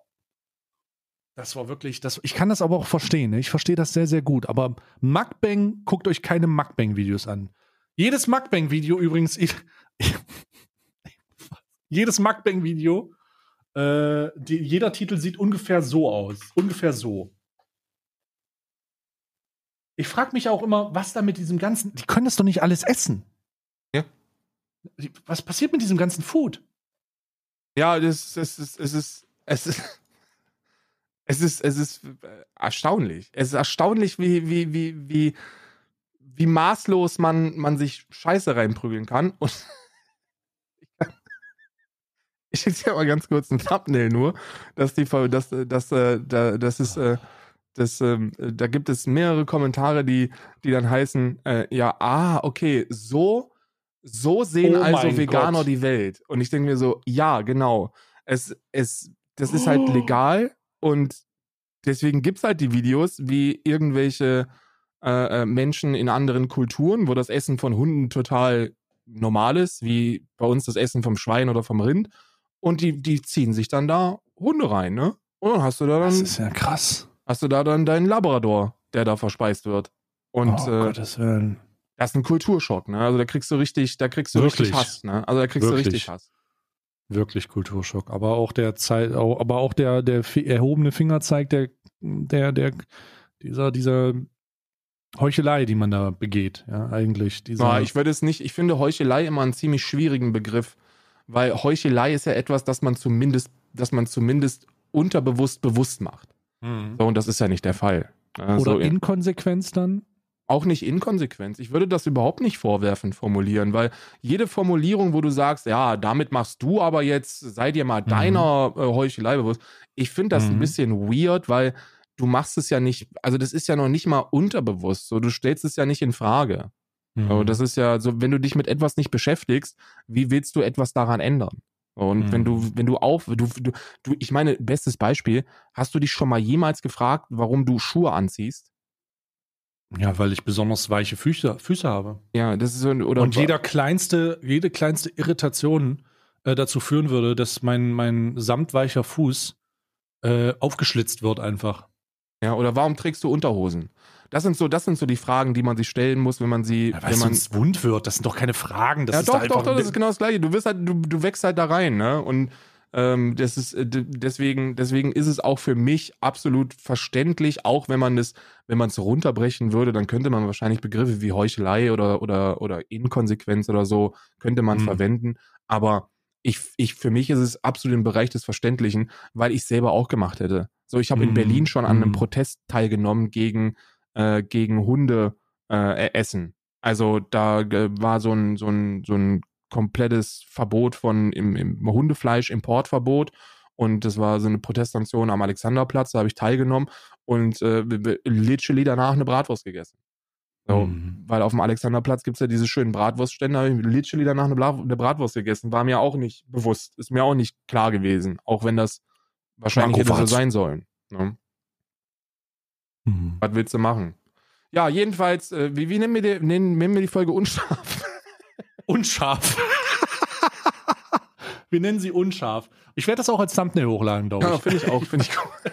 Das war wirklich. Das, ich kann das aber auch verstehen. Ne? Ich verstehe das sehr, sehr gut. Aber Mukbang, guckt euch keine Mukbang-Videos an. Jedes Mukbang-Video übrigens. Ich, jedes Mukbang-Video. Äh, die, jeder Titel sieht ungefähr so aus. Ungefähr so. Ich frage mich auch immer, was da mit diesem ganzen. Die können das doch nicht alles essen. Ja. Was passiert mit diesem ganzen Food? Ja, das, das, das, es ist, es ist, es ist, es ist äh, erstaunlich. Es ist erstaunlich, wie, wie, wie, wie, wie maßlos man, man sich Scheiße reinprügeln kann. Und ich schicke dir mal ganz kurz ein Thumbnail nur, dass die, dass, dass, äh, da, das ist, äh, das, ähm, da gibt es mehrere Kommentare, die, die dann heißen, äh, ja, ah, okay, so, so sehen Oh also Veganer Gott. die Welt. Und ich denke mir so, ja, genau. Es, es, das ist halt legal und deswegen gibt es halt die Videos, wie irgendwelche äh, äh, Menschen in anderen Kulturen, wo das Essen von Hunden total normal ist, wie bei uns das Essen vom Schwein oder vom Rind. Und die, die ziehen sich dann da Hunde rein, ne? Und dann hast du da Das dann, ist ja krass. hast du da dann deinen Labrador, der da verspeist wird. Und oh, äh, Gottes Willen. das ist ein Kulturschock, ne? Also da kriegst du richtig, da kriegst du Wirklich? richtig Hass, ne? Also da kriegst du Wirklich? richtig Hass. Wirklich Kulturschock. Aber auch der Zeit, aber auch der, der erhobene Fingerzeig der, der, der, dieser, dieser Heuchelei, die man da begeht, ja, eigentlich. Ja, ich würde es nicht, ich finde Heuchelei immer einen ziemlich schwierigen Begriff, weil Heuchelei ist ja etwas, das man zumindest, das man zumindest unterbewusst bewusst macht. So, und das ist ja nicht der Fall. Also, Oder Inkonsequenz dann? Auch nicht Inkonsequenz. Ich würde das überhaupt nicht vorwerfend formulieren, weil jede Formulierung, wo du sagst, ja, damit machst du aber jetzt, sei dir mal Mhm. deiner äh, Heuchelei bewusst, ich finde das ein Mhm. bisschen weird, weil du machst es ja nicht, also das ist ja noch nicht mal unterbewusst, so du stellst es ja nicht in Frage. Mhm. So, das ist ja so, wenn du dich mit etwas nicht beschäftigst, wie willst du etwas daran ändern? Und Mhm. wenn du, wenn du auf, du, du, du, ich meine, bestes Beispiel, hast du dich schon mal jemals gefragt, warum du Schuhe anziehst? Ja, weil ich besonders weiche Füße, Füße habe. Ja, das ist so, ein- oder und jeder kleinste, jede kleinste Irritation äh, dazu führen würde, dass mein, mein samtweicher Fuß äh, aufgeschlitzt wird einfach. Ja, oder warum trägst du Unterhosen? Das sind so, das sind so die Fragen, die man sich stellen muss, wenn man sie, Ja, weil wenn es man. sonst wund wird. Das sind doch keine Fragen. Das ja, ist doch, einfach doch, doch, das ist genau das Gleiche. Du wirst halt, du, du wächst halt da rein, ne? Und ähm, das ist äh, deswegen, deswegen ist es auch für mich absolut verständlich, auch wenn man das, wenn man es runterbrechen würde, dann könnte man wahrscheinlich Begriffe wie Heuchelei oder oder oder Inkonsequenz oder so könnte man Hm. verwenden. Aber ich, ich, für mich ist es absolut im Bereich des Verständlichen, weil ich selber auch gemacht hätte. So, ich habe in Hm, Berlin schon an einem hm. Protest teilgenommen gegen äh, gegen Hunde äh, essen. Also da äh, war so ein, so ein, so ein komplettes Verbot von im, im Hundefleisch, Importverbot. Und das war so eine Protestaktion am Alexanderplatz, da habe ich teilgenommen und äh, literally danach eine Bratwurst gegessen. So, Mhm. Weil auf dem Alexanderplatz gibt es ja diese schönen Bratwurststände, habe ich literally danach eine, Bla eine Bratwurst gegessen. War mir auch nicht bewusst, ist mir auch nicht klar gewesen, auch wenn das wahrscheinlich hätte so sein sollen. Ne? Mhm. Was willst du machen? Ja, jedenfalls, äh, wie, wie nennen, wir die, nennen, nennen wir die Folge unscharf? Unscharf. Wir nennen sie unscharf. Ich werde das auch als Thumbnail hochladen, glaube Ja, ich. finde ich auch, finde ich gut.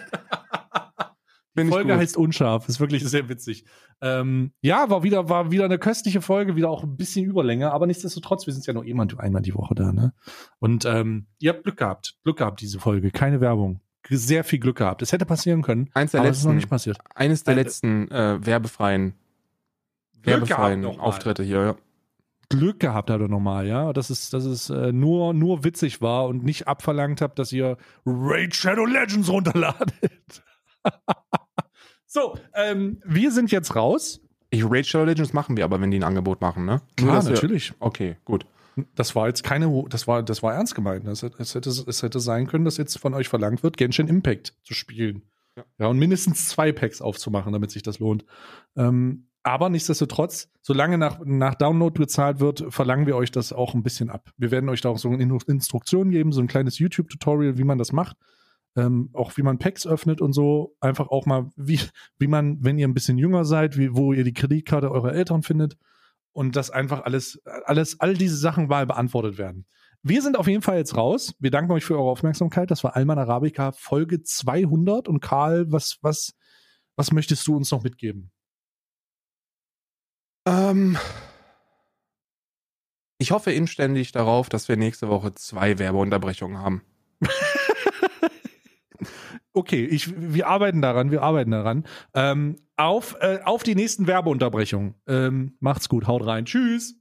Die Folge heißt unscharf. Ist wirklich sehr witzig. Ähm, ja, war wieder, war wieder eine köstliche Folge, wieder auch ein bisschen Überlänge, aber nichtsdestotrotz, wir sind ja nur immer einmal die Woche da, ne? Und ähm, ihr habt Glück gehabt. Glück gehabt, diese Folge. Keine Werbung. Sehr viel Glück gehabt. Es hätte passieren können, Eins der aber es ist noch letzten, nicht passiert. eines der Äh, letzten äh, werbefreien, werbefreien. Auftritte hier. Ja. Glück gehabt hat er nochmal, ja. Dass es, dass es äh, nur, nur witzig war und nicht abverlangt habt, dass ihr Raid Shadow Legends runterladet. so, ähm, wir sind jetzt raus. Ich Raid Shadow Legends machen wir aber, wenn die ein Angebot machen, ne? Klar, dass wir- natürlich. Okay, gut. Das war jetzt keine, das war, das war ernst gemeint. Das, es, hätte, es hätte sein können, dass jetzt von euch verlangt wird, Genshin Impact zu spielen. Ja. Ja, und mindestens zwei Packs aufzumachen, damit sich das lohnt. Ähm, aber nichtsdestotrotz, solange nach, nach Download bezahlt wird, verlangen wir euch das auch ein bisschen ab. Wir werden euch da auch so eine Instruktion geben, so ein kleines YouTube-Tutorial, wie man das macht. Ähm, auch wie man Packs öffnet und so. Einfach auch mal, wie, wie man, wenn ihr ein bisschen jünger seid, wie, wo ihr die Kreditkarte eurer Eltern findet. Und das einfach alles, alles, all diese Sachen mal beantwortet werden. Wir sind auf jeden Fall jetzt raus. Wir danken euch für eure Aufmerksamkeit. Das war Alman Arabica Folge 200. Und Karl, was, was, was möchtest du uns noch mitgeben? Ähm, ich hoffe inständig darauf, dass wir nächste Woche zwei Werbeunterbrechungen haben. Okay, ich, wir arbeiten daran, wir arbeiten daran. Ähm, auf, äh, auf die nächsten Werbeunterbrechungen. Ähm, macht's gut, haut rein. Tschüss.